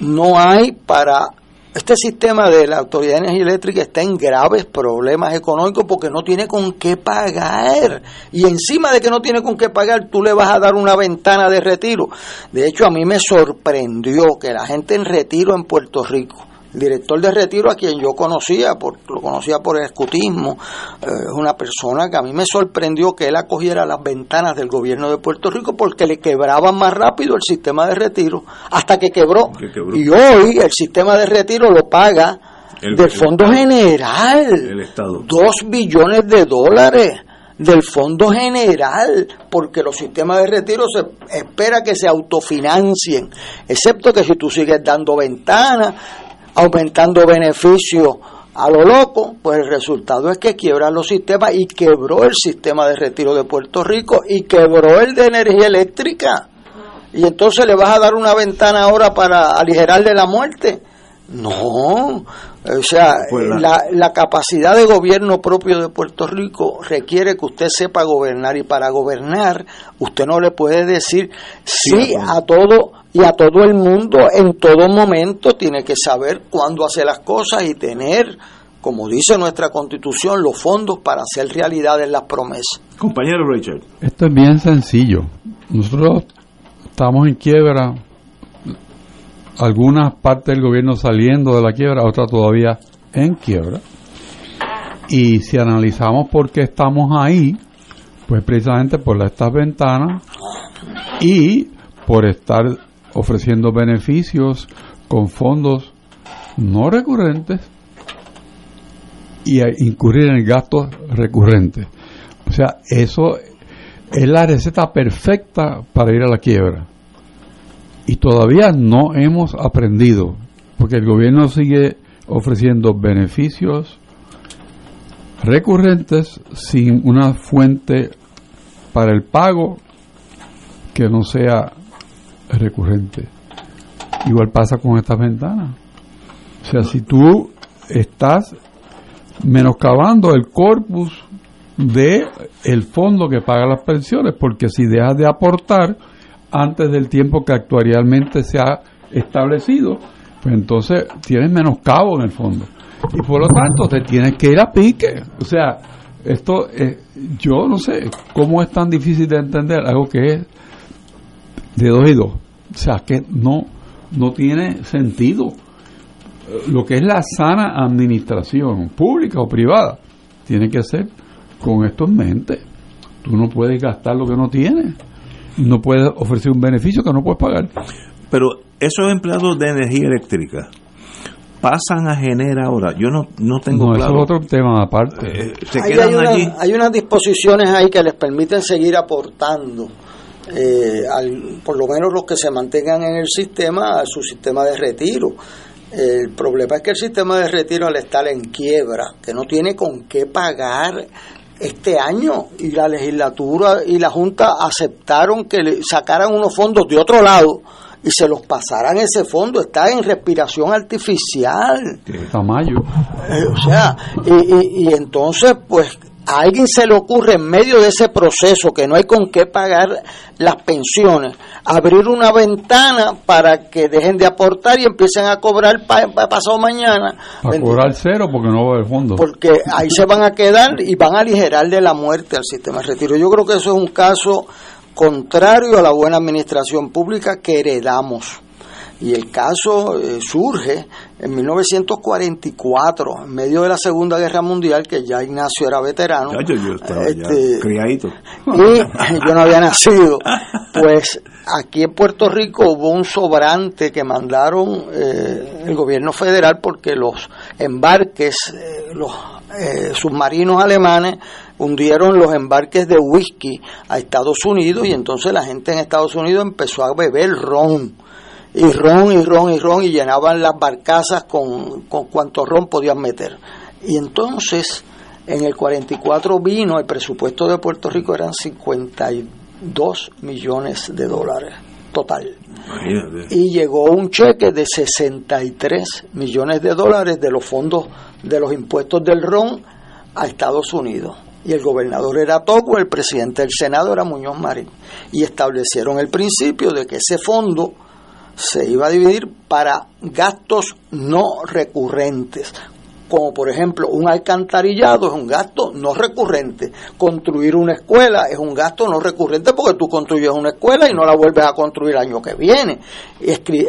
Speaker 3: no hay para este sistema de la Autoridad de Energía Eléctrica está en graves problemas económicos porque no tiene con qué pagar. Y encima de que no tiene con qué pagar, tú le vas a dar una ventana de retiro. De hecho, a mí me sorprendió que la gente en retiro en Puerto Rico, director de retiro a quien yo conocía, por, lo conocía por el escutismo, eh, es una persona que a mí me sorprendió que él acogiera las ventanas del gobierno de Puerto Rico porque le quebraban más rápido el sistema de retiro, hasta que quebró. Y hoy el sistema de retiro lo paga del Fondo General,
Speaker 1: el Estado.
Speaker 3: dos billones de dólares del Fondo General, porque los sistemas de retiro se espera que se autofinancien, excepto que si tú sigues dando ventanas, aumentando beneficios a lo loco, pues el resultado es que quiebran los sistemas y quebró el sistema de retiro de Puerto Rico y quebró el de energía eléctrica. Y entonces le vas a dar una ventana ahora para aligerarle la muerte. No, o sea,
Speaker 1: Pues la-
Speaker 3: la, la capacidad de gobierno propio de Puerto Rico requiere que usted sepa gobernar y para gobernar usted no le puede decir sí a todo y a todo el mundo en todo momento, tiene que saber cuándo hace las cosas y tener, como dice nuestra constitución, los fondos para hacer realidad las promesas.
Speaker 1: Compañero Richard.
Speaker 2: Esto es bien sencillo. Nosotros estamos en quiebra, algunas partes del gobierno saliendo de la quiebra, otras todavía en quiebra. Y si analizamos por qué estamos ahí, pues precisamente por estas ventanas y por estar ofreciendo beneficios con fondos no recurrentes y a incurrir en gastos recurrentes. O sea, eso es la receta perfecta para ir a la quiebra. Y todavía no hemos aprendido, porque el gobierno sigue ofreciendo beneficios recurrentes sin una fuente para el pago que no sea recurrente. Igual pasa con estas ventanas. O sea, si tú estás menoscabando el corpus de el fondo que paga las pensiones, porque si dejas de aportar antes del tiempo que actuarialmente se ha establecido, pues entonces tienes menoscabo en el fondo. Y por lo tanto te tienes que ir a pique. O sea, esto, eh, yo no sé cómo es tan difícil de entender algo que es de dos y dos. O sea, que no, no tiene sentido. Lo que es la sana administración, pública o privada, tiene que ser con esto en mente. Tú no puedes gastar lo que no tienes. No puedes ofrecer un beneficio que no puedes pagar.
Speaker 1: Pero esos empleados de energía eléctrica pasan a generar ahora. Yo no, no tengo
Speaker 2: No, eso es otro tema aparte.
Speaker 1: Eh, se
Speaker 3: hay, una-
Speaker 1: allí.
Speaker 3: hay unas disposiciones ahí que les permiten seguir aportando, eh, al- por lo menos los que se mantengan en el sistema, a su sistema de retiro. El problema es que el sistema de retiro al estar en quiebra, que no tiene con qué pagar este año, y la legislatura y la Junta aceptaron que le sacaran unos fondos de otro lado y se los pasaran ese fondo, está en respiración artificial.
Speaker 2: Tamayo.
Speaker 3: Eh, o sea, y, y- y entonces, pues, a alguien se le ocurre en medio de ese proceso que no hay con qué pagar las pensiones, abrir una ventana para que dejen de aportar y empiecen a cobrar pa- pa- pasado mañana.
Speaker 2: Para cobrar cero porque no va a haber fondo.
Speaker 3: Porque ahí se van a quedar y van a aligerar de la muerte al sistema de retiro. Yo creo que eso es un caso contrario a la buena administración pública que heredamos. Y el caso eh, surge en 1944, en medio de la Segunda Guerra Mundial, que ya Ignacio era veterano.
Speaker 1: Yo estaba ya
Speaker 3: Este,
Speaker 1: criadito.
Speaker 3: y (laughs) yo no había nacido. Pues aquí en Puerto Rico hubo un sobrante que mandaron eh, el gobierno federal porque los embarques, eh, los eh, submarinos alemanes hundieron los embarques de whisky a Estados Unidos y entonces la gente en Estados Unidos empezó a beber ron. Y ron y ron y ron y llenaban las barcazas con, con cuanto ron podían meter. Y entonces en el 44 vino, el presupuesto de Puerto Rico eran 52 millones de dólares total.
Speaker 1: Imagínate.
Speaker 3: Y llegó un cheque de 63 millones de dólares de los fondos de los impuestos del ron a Estados Unidos. Y el gobernador era Togo, el presidente del Senado era Muñoz Marín. Y establecieron el principio de que ese fondo se iba a dividir para gastos no recurrentes. como por ejemplo un alcantarillado es un gasto no recurrente, construir una escuela es un gasto no recurrente porque tú construyes una escuela y no la vuelves a construir el año que viene,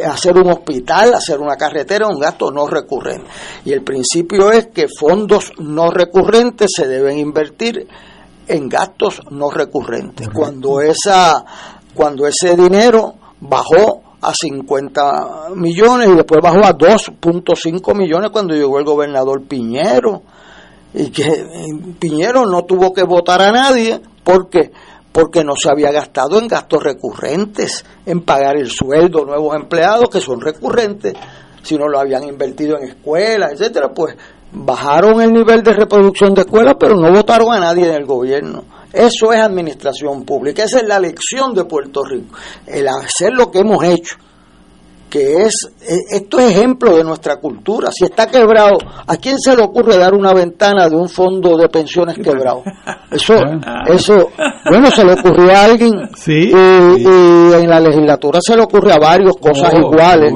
Speaker 3: hacer un hospital, hacer una carretera es un gasto no recurrente. Y el principio es que fondos no recurrentes se deben invertir en gastos no recurrentes. Cuando esa cuando ese dinero bajó a 50 millones y después bajó a 2.5 millones cuando llegó el gobernador Piñero. Y que eh, Piñero no tuvo que votar a nadie porque porque no se había gastado en gastos recurrentes, en pagar el sueldo nuevos empleados que son recurrentes, sino lo habían invertido en escuelas, etcétera, pues bajaron el nivel de reproducción de escuelas, pero no votaron a nadie en el gobierno. Eso es administración pública, esa es la lección de Puerto Rico, el hacer lo que hemos hecho, que es, e, esto es ejemplo de nuestra cultura. Si está quebrado, ¿a quién se le ocurre dar una ventana de un fondo de pensiones quebrado? Eso, eso, bueno, se le ocurrió a alguien
Speaker 2: sí,
Speaker 3: y, en la legislatura se le ocurre a varios cosas oh, iguales.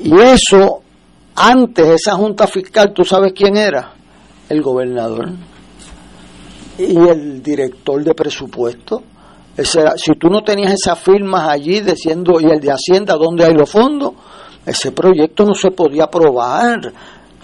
Speaker 3: Y eso, antes, esa junta fiscal, ¿tú sabes quién era? El gobernador y el director de presupuesto. si tú no tenías esas firmas allí diciendo, y el de Hacienda, ¿dónde hay los fondos? Ese proyecto no se podía aprobar.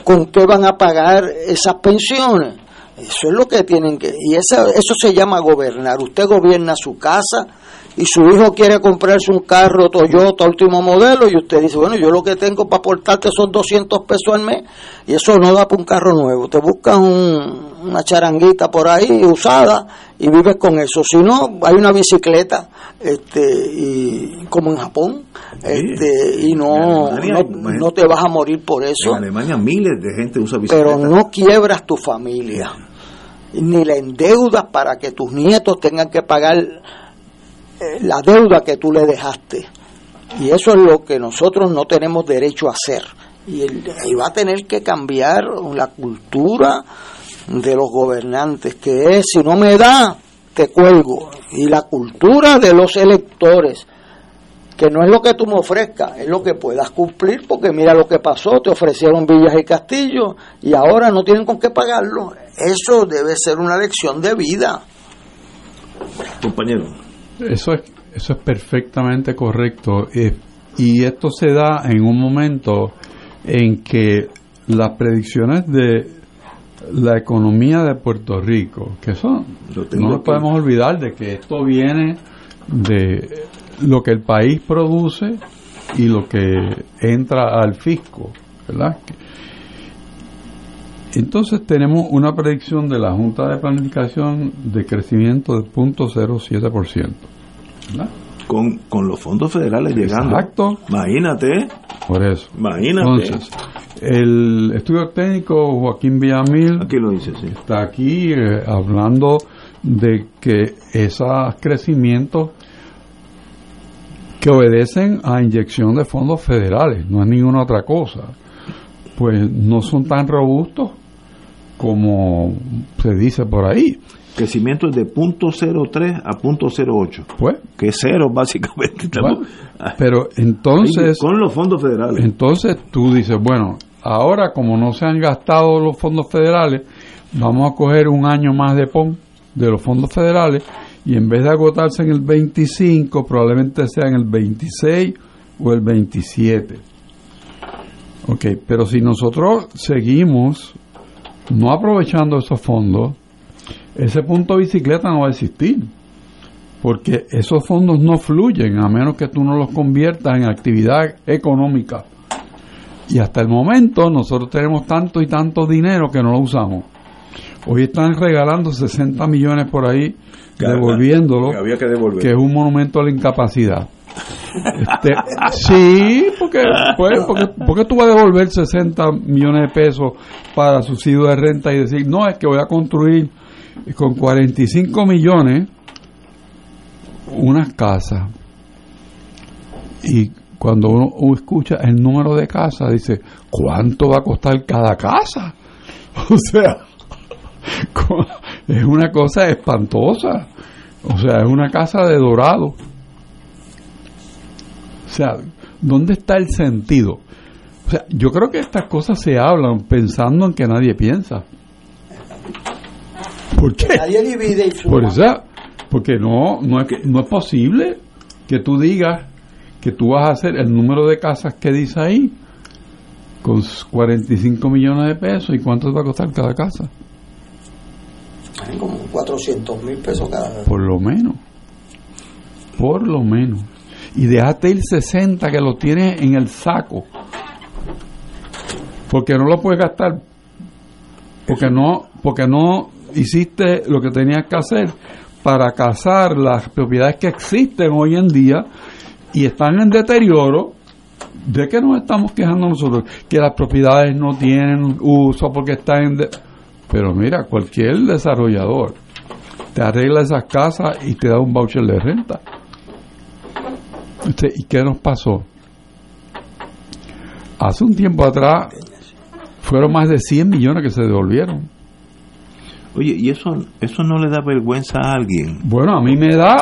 Speaker 3: ¿Con qué van a pagar esas pensiones? Eso es lo que tienen que... Y eso, eso se llama gobernar. Usted gobierna su casa, y su hijo quiere comprarse un carro Toyota último modelo y usted dice, bueno, yo lo que tengo para aportarte son 200 pesos al mes y eso no da para un carro nuevo. Te buscas una charanguita por ahí usada y vives con eso. Si no, hay una bicicleta este y como en Japón este y no, no, te vas a morir por eso.
Speaker 1: En Alemania miles de gente usa bicicleta.
Speaker 3: Pero no quiebras tu familia ni la endeudas para que tus nietos tengan que pagar la deuda que tú le dejaste. Y eso es lo que nosotros no tenemos derecho a hacer. Y, va a tener que cambiar la cultura de los gobernantes, que es, si no me da, te cuelgo. Y la cultura de los electores, que no es lo que tú me ofrezcas, es lo que puedas cumplir, porque mira lo que pasó, te ofrecieron villas y castillos y ahora no tienen con qué pagarlo. Eso debe ser una lección de vida.
Speaker 1: Compañero.
Speaker 2: Eso es, eso es perfectamente correcto. Eh, y esto se da en un momento en que las predicciones de la economía de Puerto Rico, que son, no nos podemos olvidar de que esto viene de lo que el país produce y lo que entra al fisco, ¿verdad? Entonces tenemos una predicción de la Junta de Planificación de crecimiento de 0.07%.
Speaker 1: Con, con los fondos federales llegando.
Speaker 2: Exacto.
Speaker 1: Imagínate.
Speaker 2: Por eso.
Speaker 1: Imagínate.
Speaker 2: Entonces, el estudio técnico Joaquín Villamil
Speaker 1: aquí lo dice,
Speaker 2: está aquí eh, hablando de que esos crecimientos que obedecen a inyección de fondos federales, no es ninguna otra cosa, pues no son tan robustos como se dice por ahí.
Speaker 1: Crecimiento es de punto .03 a punto .08.
Speaker 2: Pues.
Speaker 1: Que es cero, básicamente.
Speaker 2: pero entonces...
Speaker 1: con los fondos federales.
Speaker 2: Entonces tú dices, bueno, ahora como no se han gastado los fondos federales, vamos a coger un año más de PON de los fondos federales y en vez de agotarse en el 25, probablemente sea en el 26 o el 27. Ok, pero si nosotros seguimos no aprovechando esos fondos, ese punto de bicicleta no va a existir. Porque esos fondos no fluyen a menos que tú no los conviertas en actividad económica. Y hasta el momento nosotros tenemos tanto y tanto dinero que no lo usamos. Hoy están regalando 60 millones por ahí, devolviéndolo, que, es un monumento a la incapacidad. Este, sí, porque, pues, porque, porque, tú vas a devolver 60 millones de pesos para subsidio de renta y decir, no, es que voy a construir con 45 millones unas casas. Y cuando uno escucha el número de casas, dice, ¿cuánto va a costar cada casa? (laughs) O sea, (laughs) es una cosa espantosa. O sea, es una casa de dorado. O sea, ¿dónde está el sentido? O sea, yo creo que estas cosas se hablan pensando en que nadie piensa. ¿Por qué?
Speaker 3: Nadie divide y suma.
Speaker 2: Por eso, porque no, no, es, no es posible que tú digas que tú vas a hacer el número de casas que dice ahí con 45 millones de pesos. ¿Y cuánto te va a costar cada casa?
Speaker 3: Como 400 mil pesos cada vez.
Speaker 2: Por lo menos. Por lo menos. Y déjate ir 60 que lo tienes en el saco. Porque no lo puedes gastar. Porque no, porque no hiciste lo que tenías que hacer para cazar las propiedades que existen hoy en día y están en deterioro. ¿De qué nos estamos quejando nosotros? Que las propiedades no tienen uso porque están en... Pero mira, cualquier desarrollador te arregla esas casas y te da un voucher de renta. Este, ¿Y qué nos pasó? Hace un tiempo atrás fueron más de 100 millones que se devolvieron.
Speaker 1: Oye, ¿y eso, eso no le da vergüenza a alguien?
Speaker 2: Bueno, a mí me da...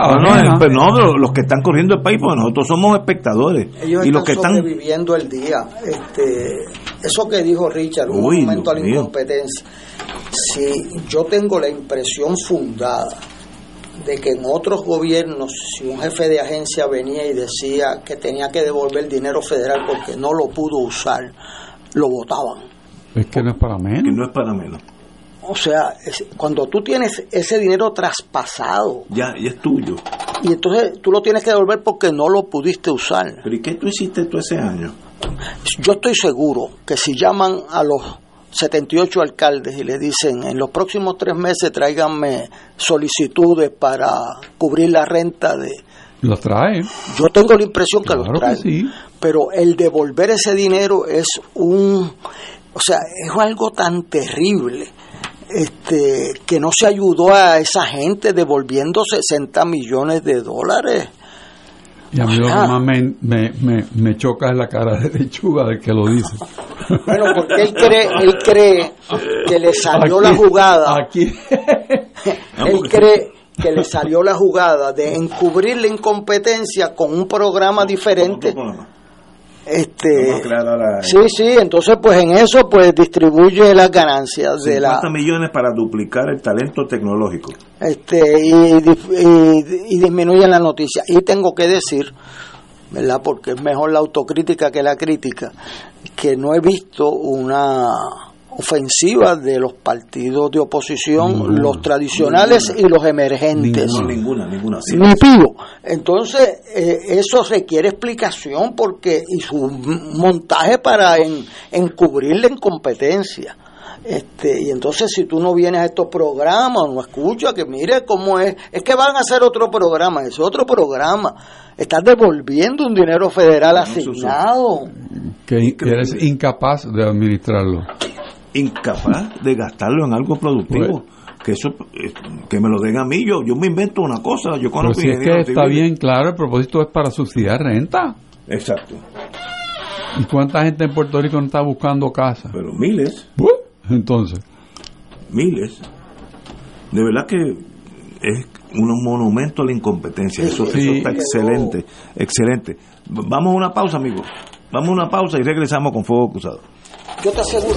Speaker 1: No, no, los que están corriendo el país, porque nosotros somos espectadores.
Speaker 3: Ellos
Speaker 1: y los
Speaker 3: están
Speaker 1: que están...
Speaker 3: sobreviviendo el día. Este, eso que dijo Richard, un
Speaker 1: Uy,
Speaker 3: momento a la
Speaker 1: Dios mío.
Speaker 3: incompetencia. Si yo tengo la impresión fundada de que en otros gobiernos, si un jefe de agencia venía y decía que tenía que devolver dinero federal porque no lo pudo usar, lo votaban.
Speaker 2: Es que no es para menos.
Speaker 1: Que no es para menos.
Speaker 3: O sea, es- cuando tú tienes ese dinero traspasado
Speaker 1: Ya, ya es tuyo.
Speaker 3: y entonces tú lo tienes que devolver porque no lo pudiste usar.
Speaker 1: Pero ¿y qué tú hiciste tú ese año?
Speaker 3: Yo estoy seguro que si llaman a los 78 alcaldes y le dicen en los próximos tres meses tráiganme solicitudes para cubrir la renta de...
Speaker 2: Los traen.
Speaker 3: Yo tengo la impresión que
Speaker 2: Claro
Speaker 3: los
Speaker 2: que
Speaker 3: traen.
Speaker 2: sí.
Speaker 3: Pero el devolver ese dinero es un... O sea, es algo tan terrible este, que no se ayudó a esa gente devolviendo 60 millones de dólares.
Speaker 2: Y a mí lo que
Speaker 3: Ah.
Speaker 2: más me, me, me, me choca es la cara de lechuga del que lo dice.
Speaker 3: Bueno, porque él cree, él cree que le salió la jugada.
Speaker 2: Aquí.
Speaker 3: él cree que le salió la jugada de encubrir la incompetencia con un programa diferente. Este, sí, sí, entonces pues en eso pues distribuye las ganancias de la
Speaker 1: 50 millones para duplicar el talento tecnológico.
Speaker 3: este y, y, y disminuyen la noticia. Y tengo que decir, ¿verdad? Porque es mejor la autocrítica que la crítica, que no he visto una ofensiva de los partidos de oposición,
Speaker 1: Ninguna,
Speaker 3: los tradicionales y los emergentes.
Speaker 1: Ninguna, ninguna, ninguna. Sí.
Speaker 3: Ni pido. Entonces, eh, eso requiere explicación porque y su montaje para en- encubrir la incompetencia. Este, y entonces si tú no vienes a estos programas, no escuchas, que mire cómo es, es que van a hacer otro programa, es otro programa. Estás devolviendo un dinero federal asignado.
Speaker 2: Que, que eres incapaz de administrarlo.
Speaker 1: Incapaz de gastarlo en algo productivo. Que eso, eh, que me lo den a mí, yo, yo me invento una cosa, yo
Speaker 2: Pero
Speaker 1: conozco
Speaker 2: si es que está bien claro, el propósito es para subsidiar renta.
Speaker 1: Exacto.
Speaker 2: ¿Y cuánta gente en Puerto Rico no está buscando casa?
Speaker 1: Pero miles.
Speaker 2: Entonces,
Speaker 1: miles. De verdad que es un monumento a la incompetencia. Eso,
Speaker 2: Sí.
Speaker 1: eso está excelente, excelente. Vamos a una pausa, amigos. Vamos a una pausa y regresamos con Fuego Cruzado.
Speaker 3: Yo te aseguro.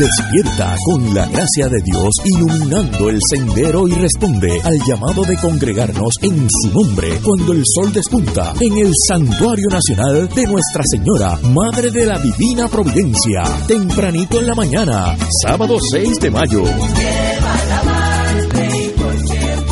Speaker 7: Despierta con la gracia de Dios iluminando el sendero y responde al llamado de congregarnos en su nombre cuando el sol despunta en el Santuario Nacional de Nuestra Señora, Madre de la Divina Providencia, tempranito en la mañana, sábado 6 de mayo.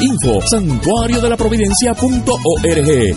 Speaker 7: Info santuario de la providencia.org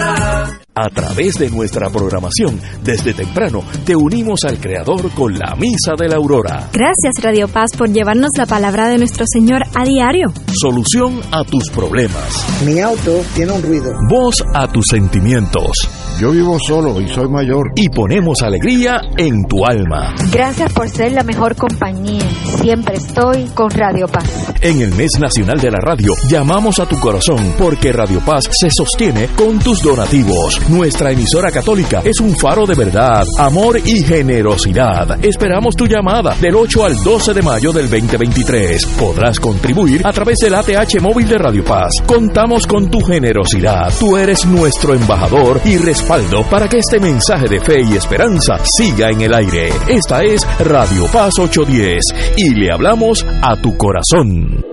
Speaker 7: A través de nuestra programación, desde temprano, te unimos al Creador con la Misa de la Aurora.
Speaker 8: Gracias Radio Paz por llevarnos la palabra de nuestro Señor a diario.
Speaker 7: Solución a tus problemas.
Speaker 14: Mi auto tiene un ruido.
Speaker 7: Voz a tus sentimientos.
Speaker 10: Yo vivo solo y soy mayor.
Speaker 7: Y ponemos alegría en tu alma.
Speaker 11: Gracias por ser la mejor compañía. Siempre estoy con Radio Paz.
Speaker 7: En el mes nacional de la radio, llamamos a tu corazón porque Radio Paz se sostiene con tus donativos. Nuestra emisora católica es un faro de verdad, amor y generosidad. Esperamos tu llamada del 8 al 12 de mayo del 2023. Podrás contribuir a través del ATH móvil de Radio Paz. Contamos con tu generosidad. Tú eres nuestro embajador y respaldo para que este mensaje de fe y esperanza siga en el aire. Esta es Radio Paz 810 y le hablamos a tu corazón.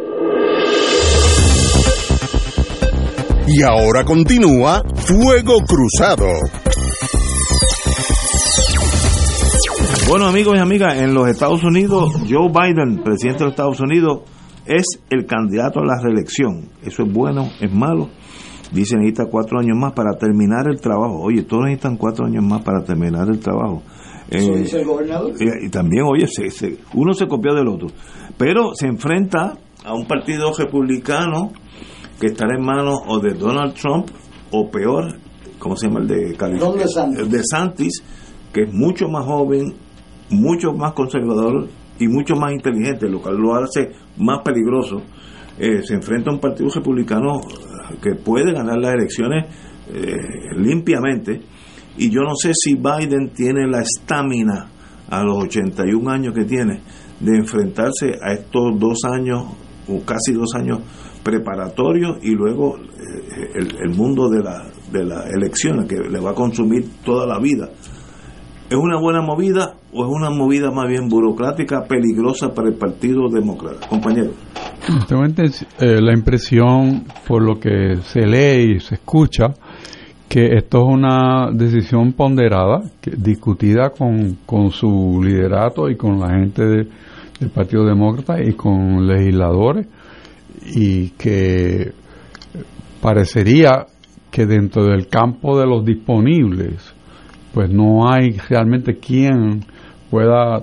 Speaker 4: Y ahora continúa Fuego Cruzado.
Speaker 1: Bueno, amigos y amigas, en los Estados Unidos, Joe Biden, presidente de los Estados Unidos, es el candidato a la reelección. Eso es bueno, es malo. Dice necesita cuatro años más para terminar el trabajo. Oye, todos necesitan cuatro años más para terminar el trabajo.
Speaker 3: ¿Eso eh, dice el gobernador?
Speaker 1: Y, y también, oye, se, se, uno se copió del otro. Pero se enfrenta a un partido republicano que estará en manos o de Donald Trump o peor, ¿cómo se llama el de
Speaker 3: California?
Speaker 1: El de Santis, que es mucho más joven, mucho más conservador y mucho más inteligente, lo cual lo hace más peligroso. Eh, se enfrenta a un partido republicano que puede ganar las elecciones eh, limpiamente y yo no sé si Biden tiene la estamina a los 81 años que tiene de enfrentarse a estos dos años o casi dos años preparatorios y luego eh, el, mundo de la, de las elecciones que le va a consumir toda la vida. ¿Es una buena movida o es una movida más bien burocrática, peligrosa para el Partido Demócrata? Compañero.
Speaker 2: Justamente eh, la impresión, por lo que se lee y se escucha, que esto es una decisión ponderada, que, discutida con, con su liderato y con la gente de, del Partido Demócrata y con legisladores, y que parecería que dentro del campo de los disponibles, pues no hay realmente quien pueda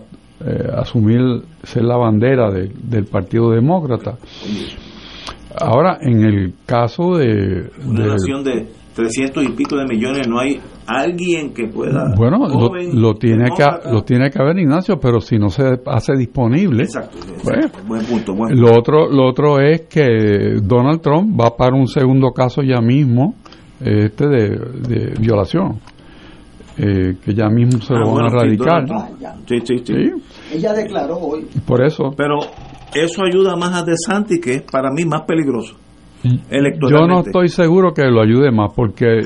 Speaker 2: eh, asumir ser la bandera de, del Partido Demócrata. Ahora, en el caso de...
Speaker 1: Una de, nación de 300 y pico de millones, no hay alguien que pueda...
Speaker 2: Bueno, joven, lo, lo, tiene que, lo tiene que haber Ignacio, pero si no se hace disponible...
Speaker 1: Exacto, exacto. Pues, buen punto. Buen
Speaker 2: lo, otro, lo otro es que Donald Trump va para un segundo caso ya mismo este de, de violación. Eh, que ya mismo se
Speaker 1: ah,
Speaker 2: lo van
Speaker 1: bueno,
Speaker 2: a radicar.
Speaker 1: Sí, sí, sí,
Speaker 2: ¿Sí?
Speaker 3: Ella declaró hoy.
Speaker 2: Por eso.
Speaker 1: Pero eso ayuda más a DeSantis, que es para mí más peligroso.
Speaker 2: Yo no estoy seguro que lo ayude más, porque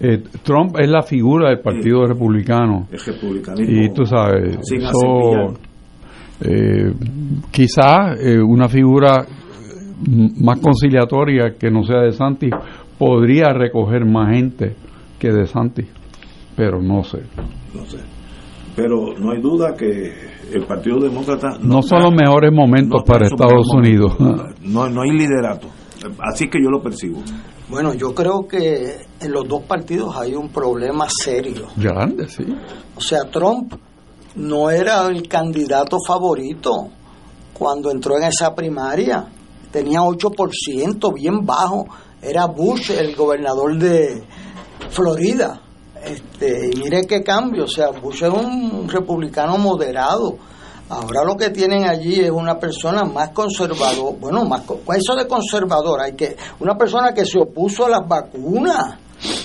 Speaker 2: eh, Trump es la figura del Partido
Speaker 1: sí.
Speaker 2: Republicano.
Speaker 1: Republicanismo.
Speaker 2: Y tú sabes, eso, eh, quizás eh, una figura más conciliatoria que no sea de Santi podría recoger más gente que de Santi, pero no sé.
Speaker 1: No sé. Pero no hay duda que el Partido Demócrata...
Speaker 2: No, son los mejores momentos para Estados Unidos.
Speaker 1: No, no hay liderato. Así que yo lo percibo.
Speaker 3: Bueno, yo creo que en los dos partidos hay un problema serio.
Speaker 2: Grande, sí.
Speaker 3: O sea, Trump no era el candidato favorito cuando entró en esa primaria. Tenía 8%, bien bajo. Era Bush, el gobernador de Florida. Este, y mire qué cambio, o sea, Bush es un republicano moderado. Ahora lo que tienen allí es una persona más conservador, bueno, más eso de conservador, hay que una persona que se opuso a las vacunas,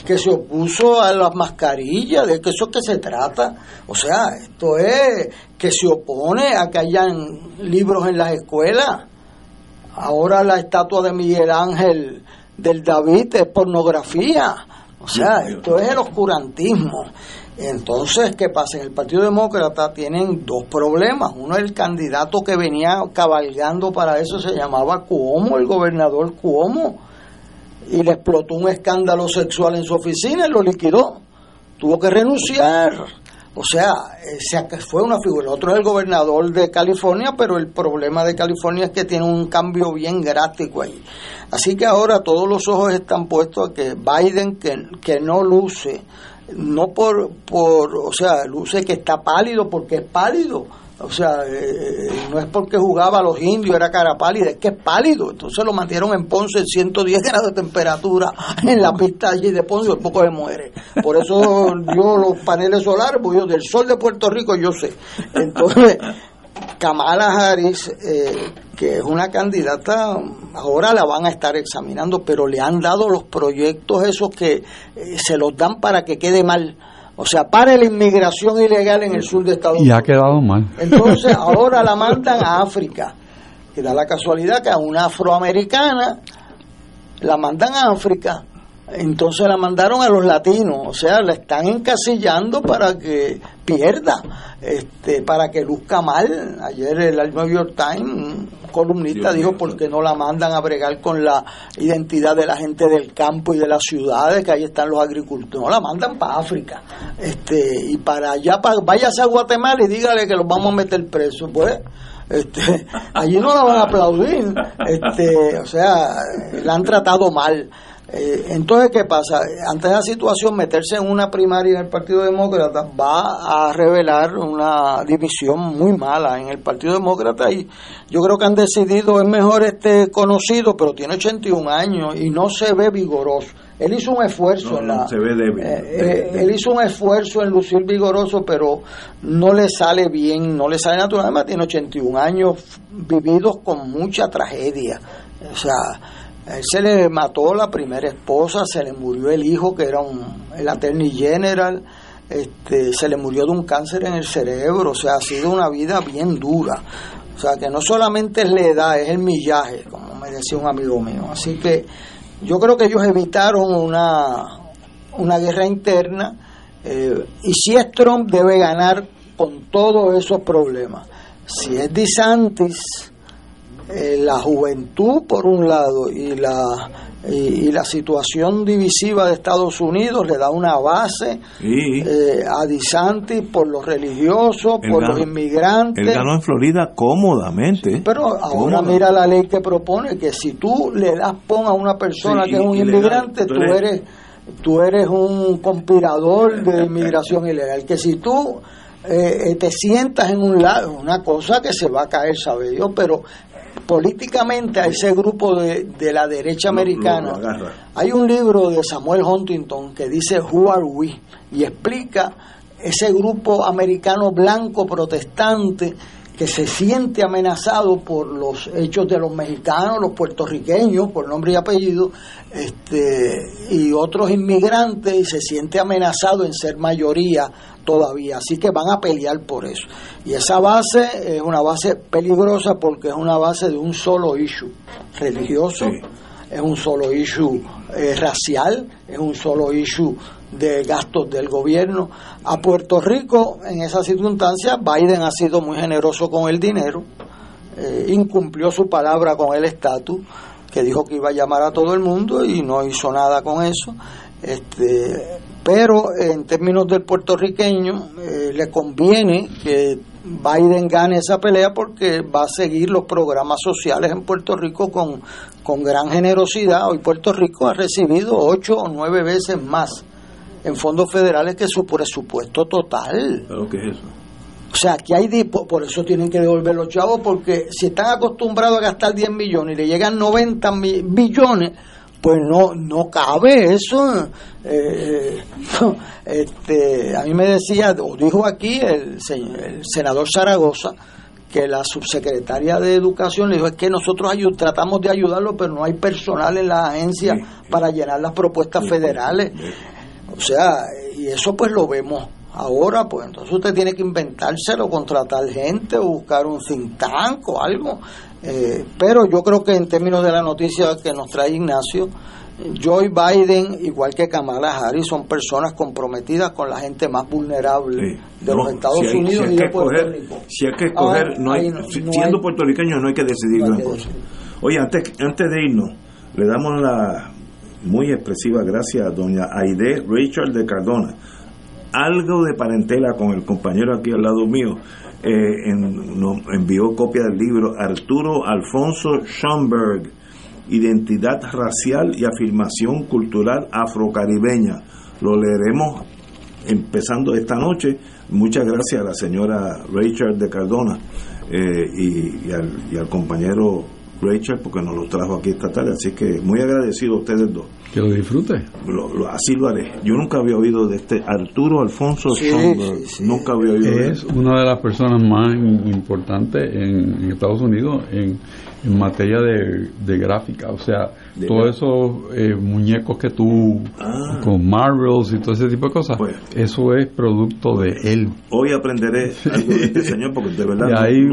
Speaker 3: que se opuso a las mascarillas, de que eso es que se trata. O sea, esto es que se opone a que hayan libros en las escuelas. Ahora la estatua de Miguel Ángel del David es pornografía. O sea, esto es el oscurantismo. Entonces, ¿qué pasa? En el Partido Demócrata tienen dos problemas. Uno, el candidato que venía cabalgando para eso se llamaba Cuomo, el gobernador Cuomo, y le explotó un escándalo sexual en su oficina y lo liquidó. Tuvo que renunciar. O sea, fue una figura. Otro es el gobernador de California, pero el problema de California es que tiene un cambio bien drástico ahí. Así que ahora todos los ojos están puestos a que Biden, que, que no luce, no por, por, o sea, luce que está pálido porque es pálido. O sea, eh, no es porque jugaba a los indios, era cara pálida, es que es pálido. Entonces lo mantieron en Ponce en 110 grados de temperatura (laughs) en la pista allí de Ponce y poco se muere. Por eso yo los paneles solares, pues yo del sol de Puerto Rico yo sé. Entonces, Kamala Harris, eh, que es una candidata, ahora la van a estar examinando, pero le han dado los proyectos esos que eh, se los dan para que quede mal. O sea, para la inmigración ilegal en el sur de Estados
Speaker 2: Unidos. Y ha quedado mal.
Speaker 3: Entonces, (laughs) ahora la mandan a África. Que da la casualidad que a una afroamericana la mandan a África entonces la mandaron a los latinos, o sea, la están encasillando para que pierda, este, para que luzca mal. Ayer el New York Times, un columnista, dijo por qué no la mandan a bregar con la identidad de la gente del campo y de las ciudades, que ahí están los agricultores, no la mandan para África, este, y para allá, para, váyase a Guatemala y dígale que los vamos a meter presos, pues este, (laughs) allí no la van a aplaudir, este, o sea, la han tratado mal. Eh, entonces, ¿qué pasa? Ante esa situación, meterse en una primaria en el Partido Demócrata va a revelar una división muy mala en el Partido Demócrata y yo creo que han decidido, es mejor este conocido, pero tiene 81 años y no se ve vigoroso. Él hizo un esfuerzo en la,
Speaker 1: se ve débil.
Speaker 3: Eh, eh, él hizo un esfuerzo en lucir vigoroso, pero no le sale bien, no le sale natural. Además, tiene 81 años vividos con mucha tragedia. O sea, él se le mató la primera esposa, se le murió el hijo que era un, el attorney general, este, se le murió de un cáncer en el cerebro, o sea, ha sido una vida bien dura. O sea, que no solamente es la edad, es el millaje, como me decía un amigo mío. Así que yo creo que ellos evitaron una, una guerra interna eh, y si es Trump debe ganar con todos esos problemas. Si es DeSantis, eh, la juventud por un lado y la y, la situación divisiva de Estados Unidos le da una base eh, a por los religiosos, por los inmigrantes.
Speaker 1: Él ganó en Florida cómodamente.
Speaker 3: pero ahora mira la ley que propone que si tú le das pon a una persona que es un inmigrante, tú eres tú eres un conspirador de inmigración ilegal. Que si tú eh, te sientas en un lado, una cosa que se va a caer, sabe yo, pero políticamente a ese grupo de, la derecha americana. Hay un libro de Samuel Huntington que dice Who Are We y explica ese grupo americano blanco protestante que se siente amenazado por los hechos de los mexicanos, los puertorriqueños, por nombre y apellido, este, y otros inmigrantes, y se siente amenazado en ser mayoría todavía. Así que van a pelear por eso. Y esa base es una base peligrosa porque es una base de un solo issue religioso, es un solo issue eh, racial, es un solo issue de gastos del gobierno. A Puerto Rico, en esa circunstancia, Biden ha sido muy generoso con el dinero, eh, incumplió su palabra con el estatus que dijo que iba a llamar a todo el mundo y no hizo nada con eso. Este, pero en términos del puertorriqueño, eh, le conviene que Biden gane esa pelea porque va a seguir los programas sociales en Puerto Rico con, con gran generosidad. Hoy Puerto Rico ha recibido ocho o nueve veces más en fondos federales que su presupuesto total.
Speaker 1: ¿Pero qué es eso?
Speaker 3: O sea, aquí hay, por eso tienen que devolver los chavos, porque si están acostumbrados a gastar 10 millones y le llegan 90 billones, pues no no cabe eso. Eh, (laughs) este, a mí me decía, o dijo aquí el, el senador Zaragoza, que la subsecretaria de Educación le dijo, es que nosotros tratamos de ayudarlo, pero no hay personal en la agencia para llenar las propuestas federales. O sea, y eso pues lo vemos ahora, pues entonces usted tiene que inventárselo, contratar gente o buscar un think tank o algo. Eh, pero yo creo que en términos de la noticia que nos trae Ignacio, Joe Biden, igual que Kamala Harris, son personas comprometidas con la gente más vulnerable de los Estados Unidos y de Puerto Rico.
Speaker 1: Si hay que escoger, ah, no hay, siendo puertorriqueño no hay que decidir gran cosa. Oye, antes, antes de irnos, le damos la muy expresiva gracias a doña Aide Rachel de Cardona. Algo de parentela con el compañero aquí al lado mío. Eh, nos envió copia del libro Arturo Alfonso Schomburg, Identidad Racial y Afirmación Cultural Afrocaribeña. Lo leeremos empezando esta noche. Muchas gracias a la señora Rachel de Cardona eh, y, al, y al compañero Rachel porque nos lo trajo aquí esta tarde. Así que muy agradecido a ustedes dos.
Speaker 2: Que lo disfrute.
Speaker 1: así lo haré. Yo nunca había oído de este Arturo Alfonso Nunca había oído
Speaker 2: es de Es una de las personas más importantes en, Estados Unidos en, materia de, gráfica. O sea, todos esos eh, muñecos que tú ah. con Marvels y todo ese tipo de cosas, pues. eso es producto de él.
Speaker 1: Hoy aprenderé (laughs) algo de este señor porque de verdad
Speaker 2: hay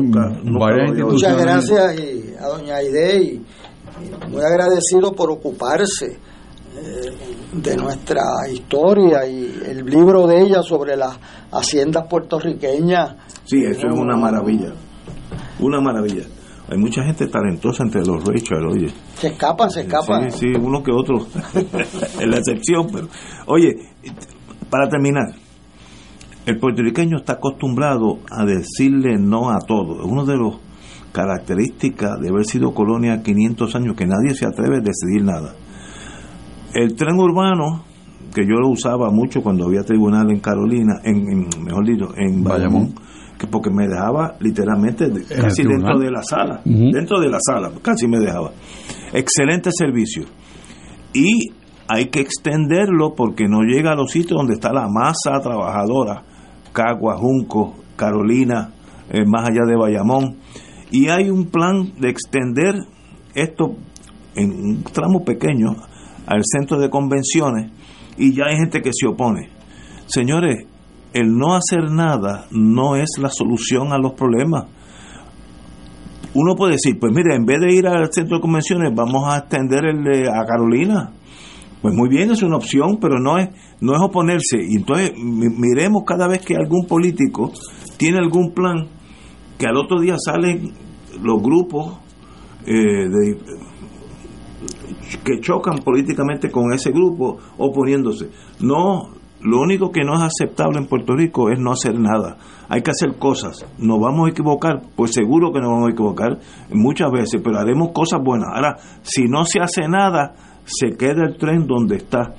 Speaker 3: Muchas gracias a doña Aide y muy agradecido por ocuparse eh, de nuestra historia y el libro de ella sobre las haciendas puertorriqueñas.
Speaker 1: Sí, eso es una maravilla, una maravilla. Hay mucha gente talentosa entre los Rachel, oye.
Speaker 3: Se escapan, se escapan.
Speaker 1: Sí, sí, uno que otro, (laughs) es la excepción, pero... Oye, para terminar, el puertorriqueño está acostumbrado a decirle no a todo. Es uno de los características de haber sido colonia 500 años que nadie se atreve a decidir nada. El tren urbano, que yo lo usaba mucho cuando había tribunal en Carolina, en, mejor dicho, en Bayamón, porque me dejaba literalmente casi dentro de la sala, dentro de la sala, casi me dejaba. Excelente servicio. Y hay que extenderlo porque no llega a los sitios donde está la masa trabajadora, Cagua, Junco, Carolina, eh, más allá de Bayamón. Y hay un plan de extender esto en un tramo pequeño al centro de convenciones y ya hay gente que se opone. Señores, el no hacer nada no es la solución a los problemas. Uno puede decir, pues mire, en vez de ir al centro de convenciones, vamos a extender el de a Carolina. Pues muy bien, es una opción, pero no es, no es oponerse. Y entonces miremos cada vez que algún político tiene algún plan, que al otro día salen los grupos eh, de, que chocan políticamente con ese grupo oponiéndose. No, lo único que no es aceptable en Puerto Rico es no hacer nada. Hay que hacer cosas. ¿Nos vamos a equivocar? Pues seguro que nos vamos a equivocar muchas veces, pero haremos cosas buenas. Ahora, si no se hace nada, se queda el tren donde está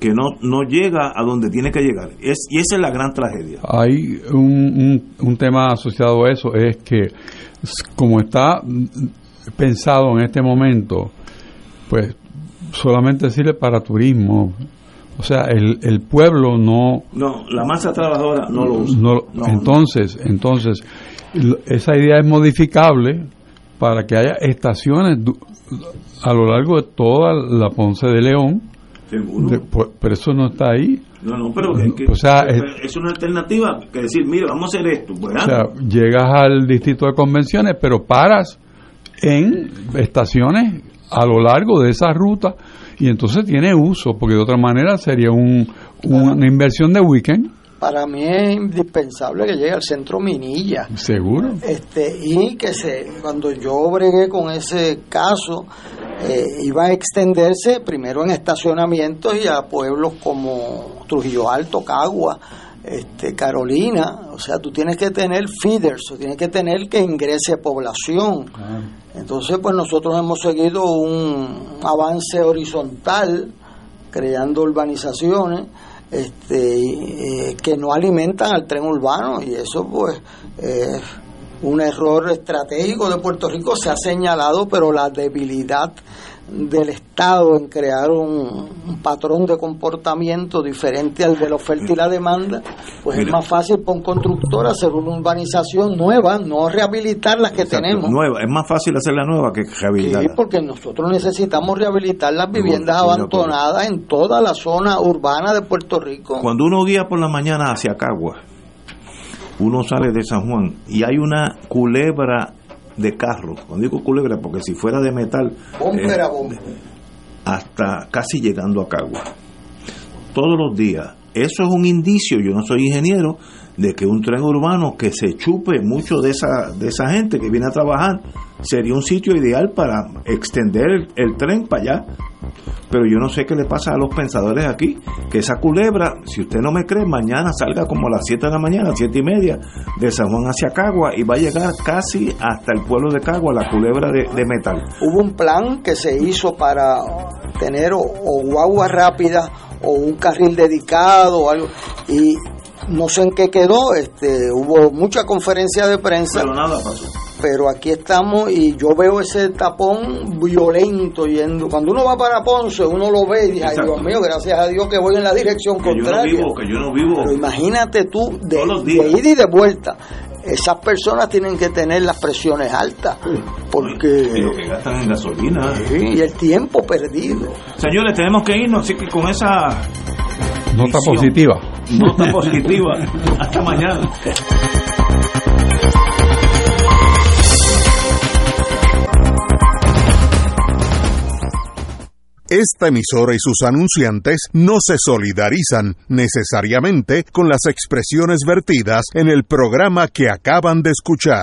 Speaker 1: que no, no llega a donde tiene que llegar. Es, y esa es la gran tragedia.
Speaker 2: Hay un, un tema asociado a eso, es que como está pensado en este momento, pues solamente sirve para turismo. O sea, el, el pueblo no...
Speaker 1: No, la masa trabajadora no lo usa.
Speaker 2: entonces, entonces, esa idea es modificable para que haya estaciones a lo largo de toda la Ponce de León. pero eso no está ahí.
Speaker 1: No, no, pero o sea, es, una alternativa que decir, mira, vamos a hacer esto.
Speaker 2: o sea, llegas al distrito de convenciones, pero paras en estaciones a lo largo de esa ruta y entonces tiene uso, porque de otra manera sería un, una inversión de weekend.
Speaker 3: Para mí es indispensable que llegue al centro Minilla.
Speaker 2: Seguro.
Speaker 3: Este, y que se, cuando yo bregué con ese caso, eh, iba a extenderse primero en estacionamientos y a pueblos como Trujillo Alto, Cagua, este, Carolina, o sea, tú tienes que tener feeders, tienes que tener que ingrese población. Entonces, pues nosotros hemos seguido un avance horizontal, creando urbanizaciones este, eh, que no alimentan al tren urbano y eso pues es un error estratégico de Puerto Rico, se ha señalado, pero la debilidad del Estado en crear un, patrón de comportamiento diferente al de la oferta y la demanda, pues es más fácil para un constructor hacer una urbanización nueva, no rehabilitar las que tenemos.
Speaker 1: Nueva, es más fácil hacer la nueva que rehabilitar.
Speaker 3: Sí, porque nosotros necesitamos rehabilitar las viviendas abandonadas en toda la zona urbana de Puerto Rico.
Speaker 1: Cuando uno guía por la mañana hacia Cagua, uno sale de San Juan y hay una culebra de carro. Cuando digo culebra, porque si fuera de metal.
Speaker 3: Eh,
Speaker 1: hasta casi llegando a Cagua. Todos los días. Eso es un indicio, yo no soy ingeniero, de que un tren urbano que se chupe mucho de esa, de esa gente que viene a trabajar sería un sitio ideal para extender el, tren para allá. Pero yo no sé qué le pasa a los pensadores aquí, que esa culebra, si usted no me cree, mañana salga como a las 7 de la mañana, 7 y media, de San Juan hacia Cagua y va a llegar casi hasta el pueblo de Cagua, la culebra de, metal.
Speaker 3: Hubo un plan que se hizo para tener o, o rápida o un carril dedicado o algo, y no sé en qué quedó, este, hubo mucha conferencia de prensa.
Speaker 1: Pero nada pasó.
Speaker 3: Pero aquí estamos y yo veo ese tapón violento yendo. Cuando uno va para Ponce, uno lo ve y dice, ay Dios mío, gracias a Dios que voy en la dirección contraria.
Speaker 1: Yo no vivo, que yo no vivo.
Speaker 3: Pero imagínate tú, de, de ida y de vuelta esas personas tienen que tener las presiones altas porque
Speaker 1: y lo que gastan en gasolina
Speaker 3: y el tiempo perdido
Speaker 1: señores tenemos que irnos así que con esa
Speaker 2: nota positiva
Speaker 1: nota (laughs) positiva. Hasta mañana.
Speaker 4: Esta emisora y sus anunciantes no se solidarizan necesariamente con las expresiones vertidas en el programa que acaban de escuchar.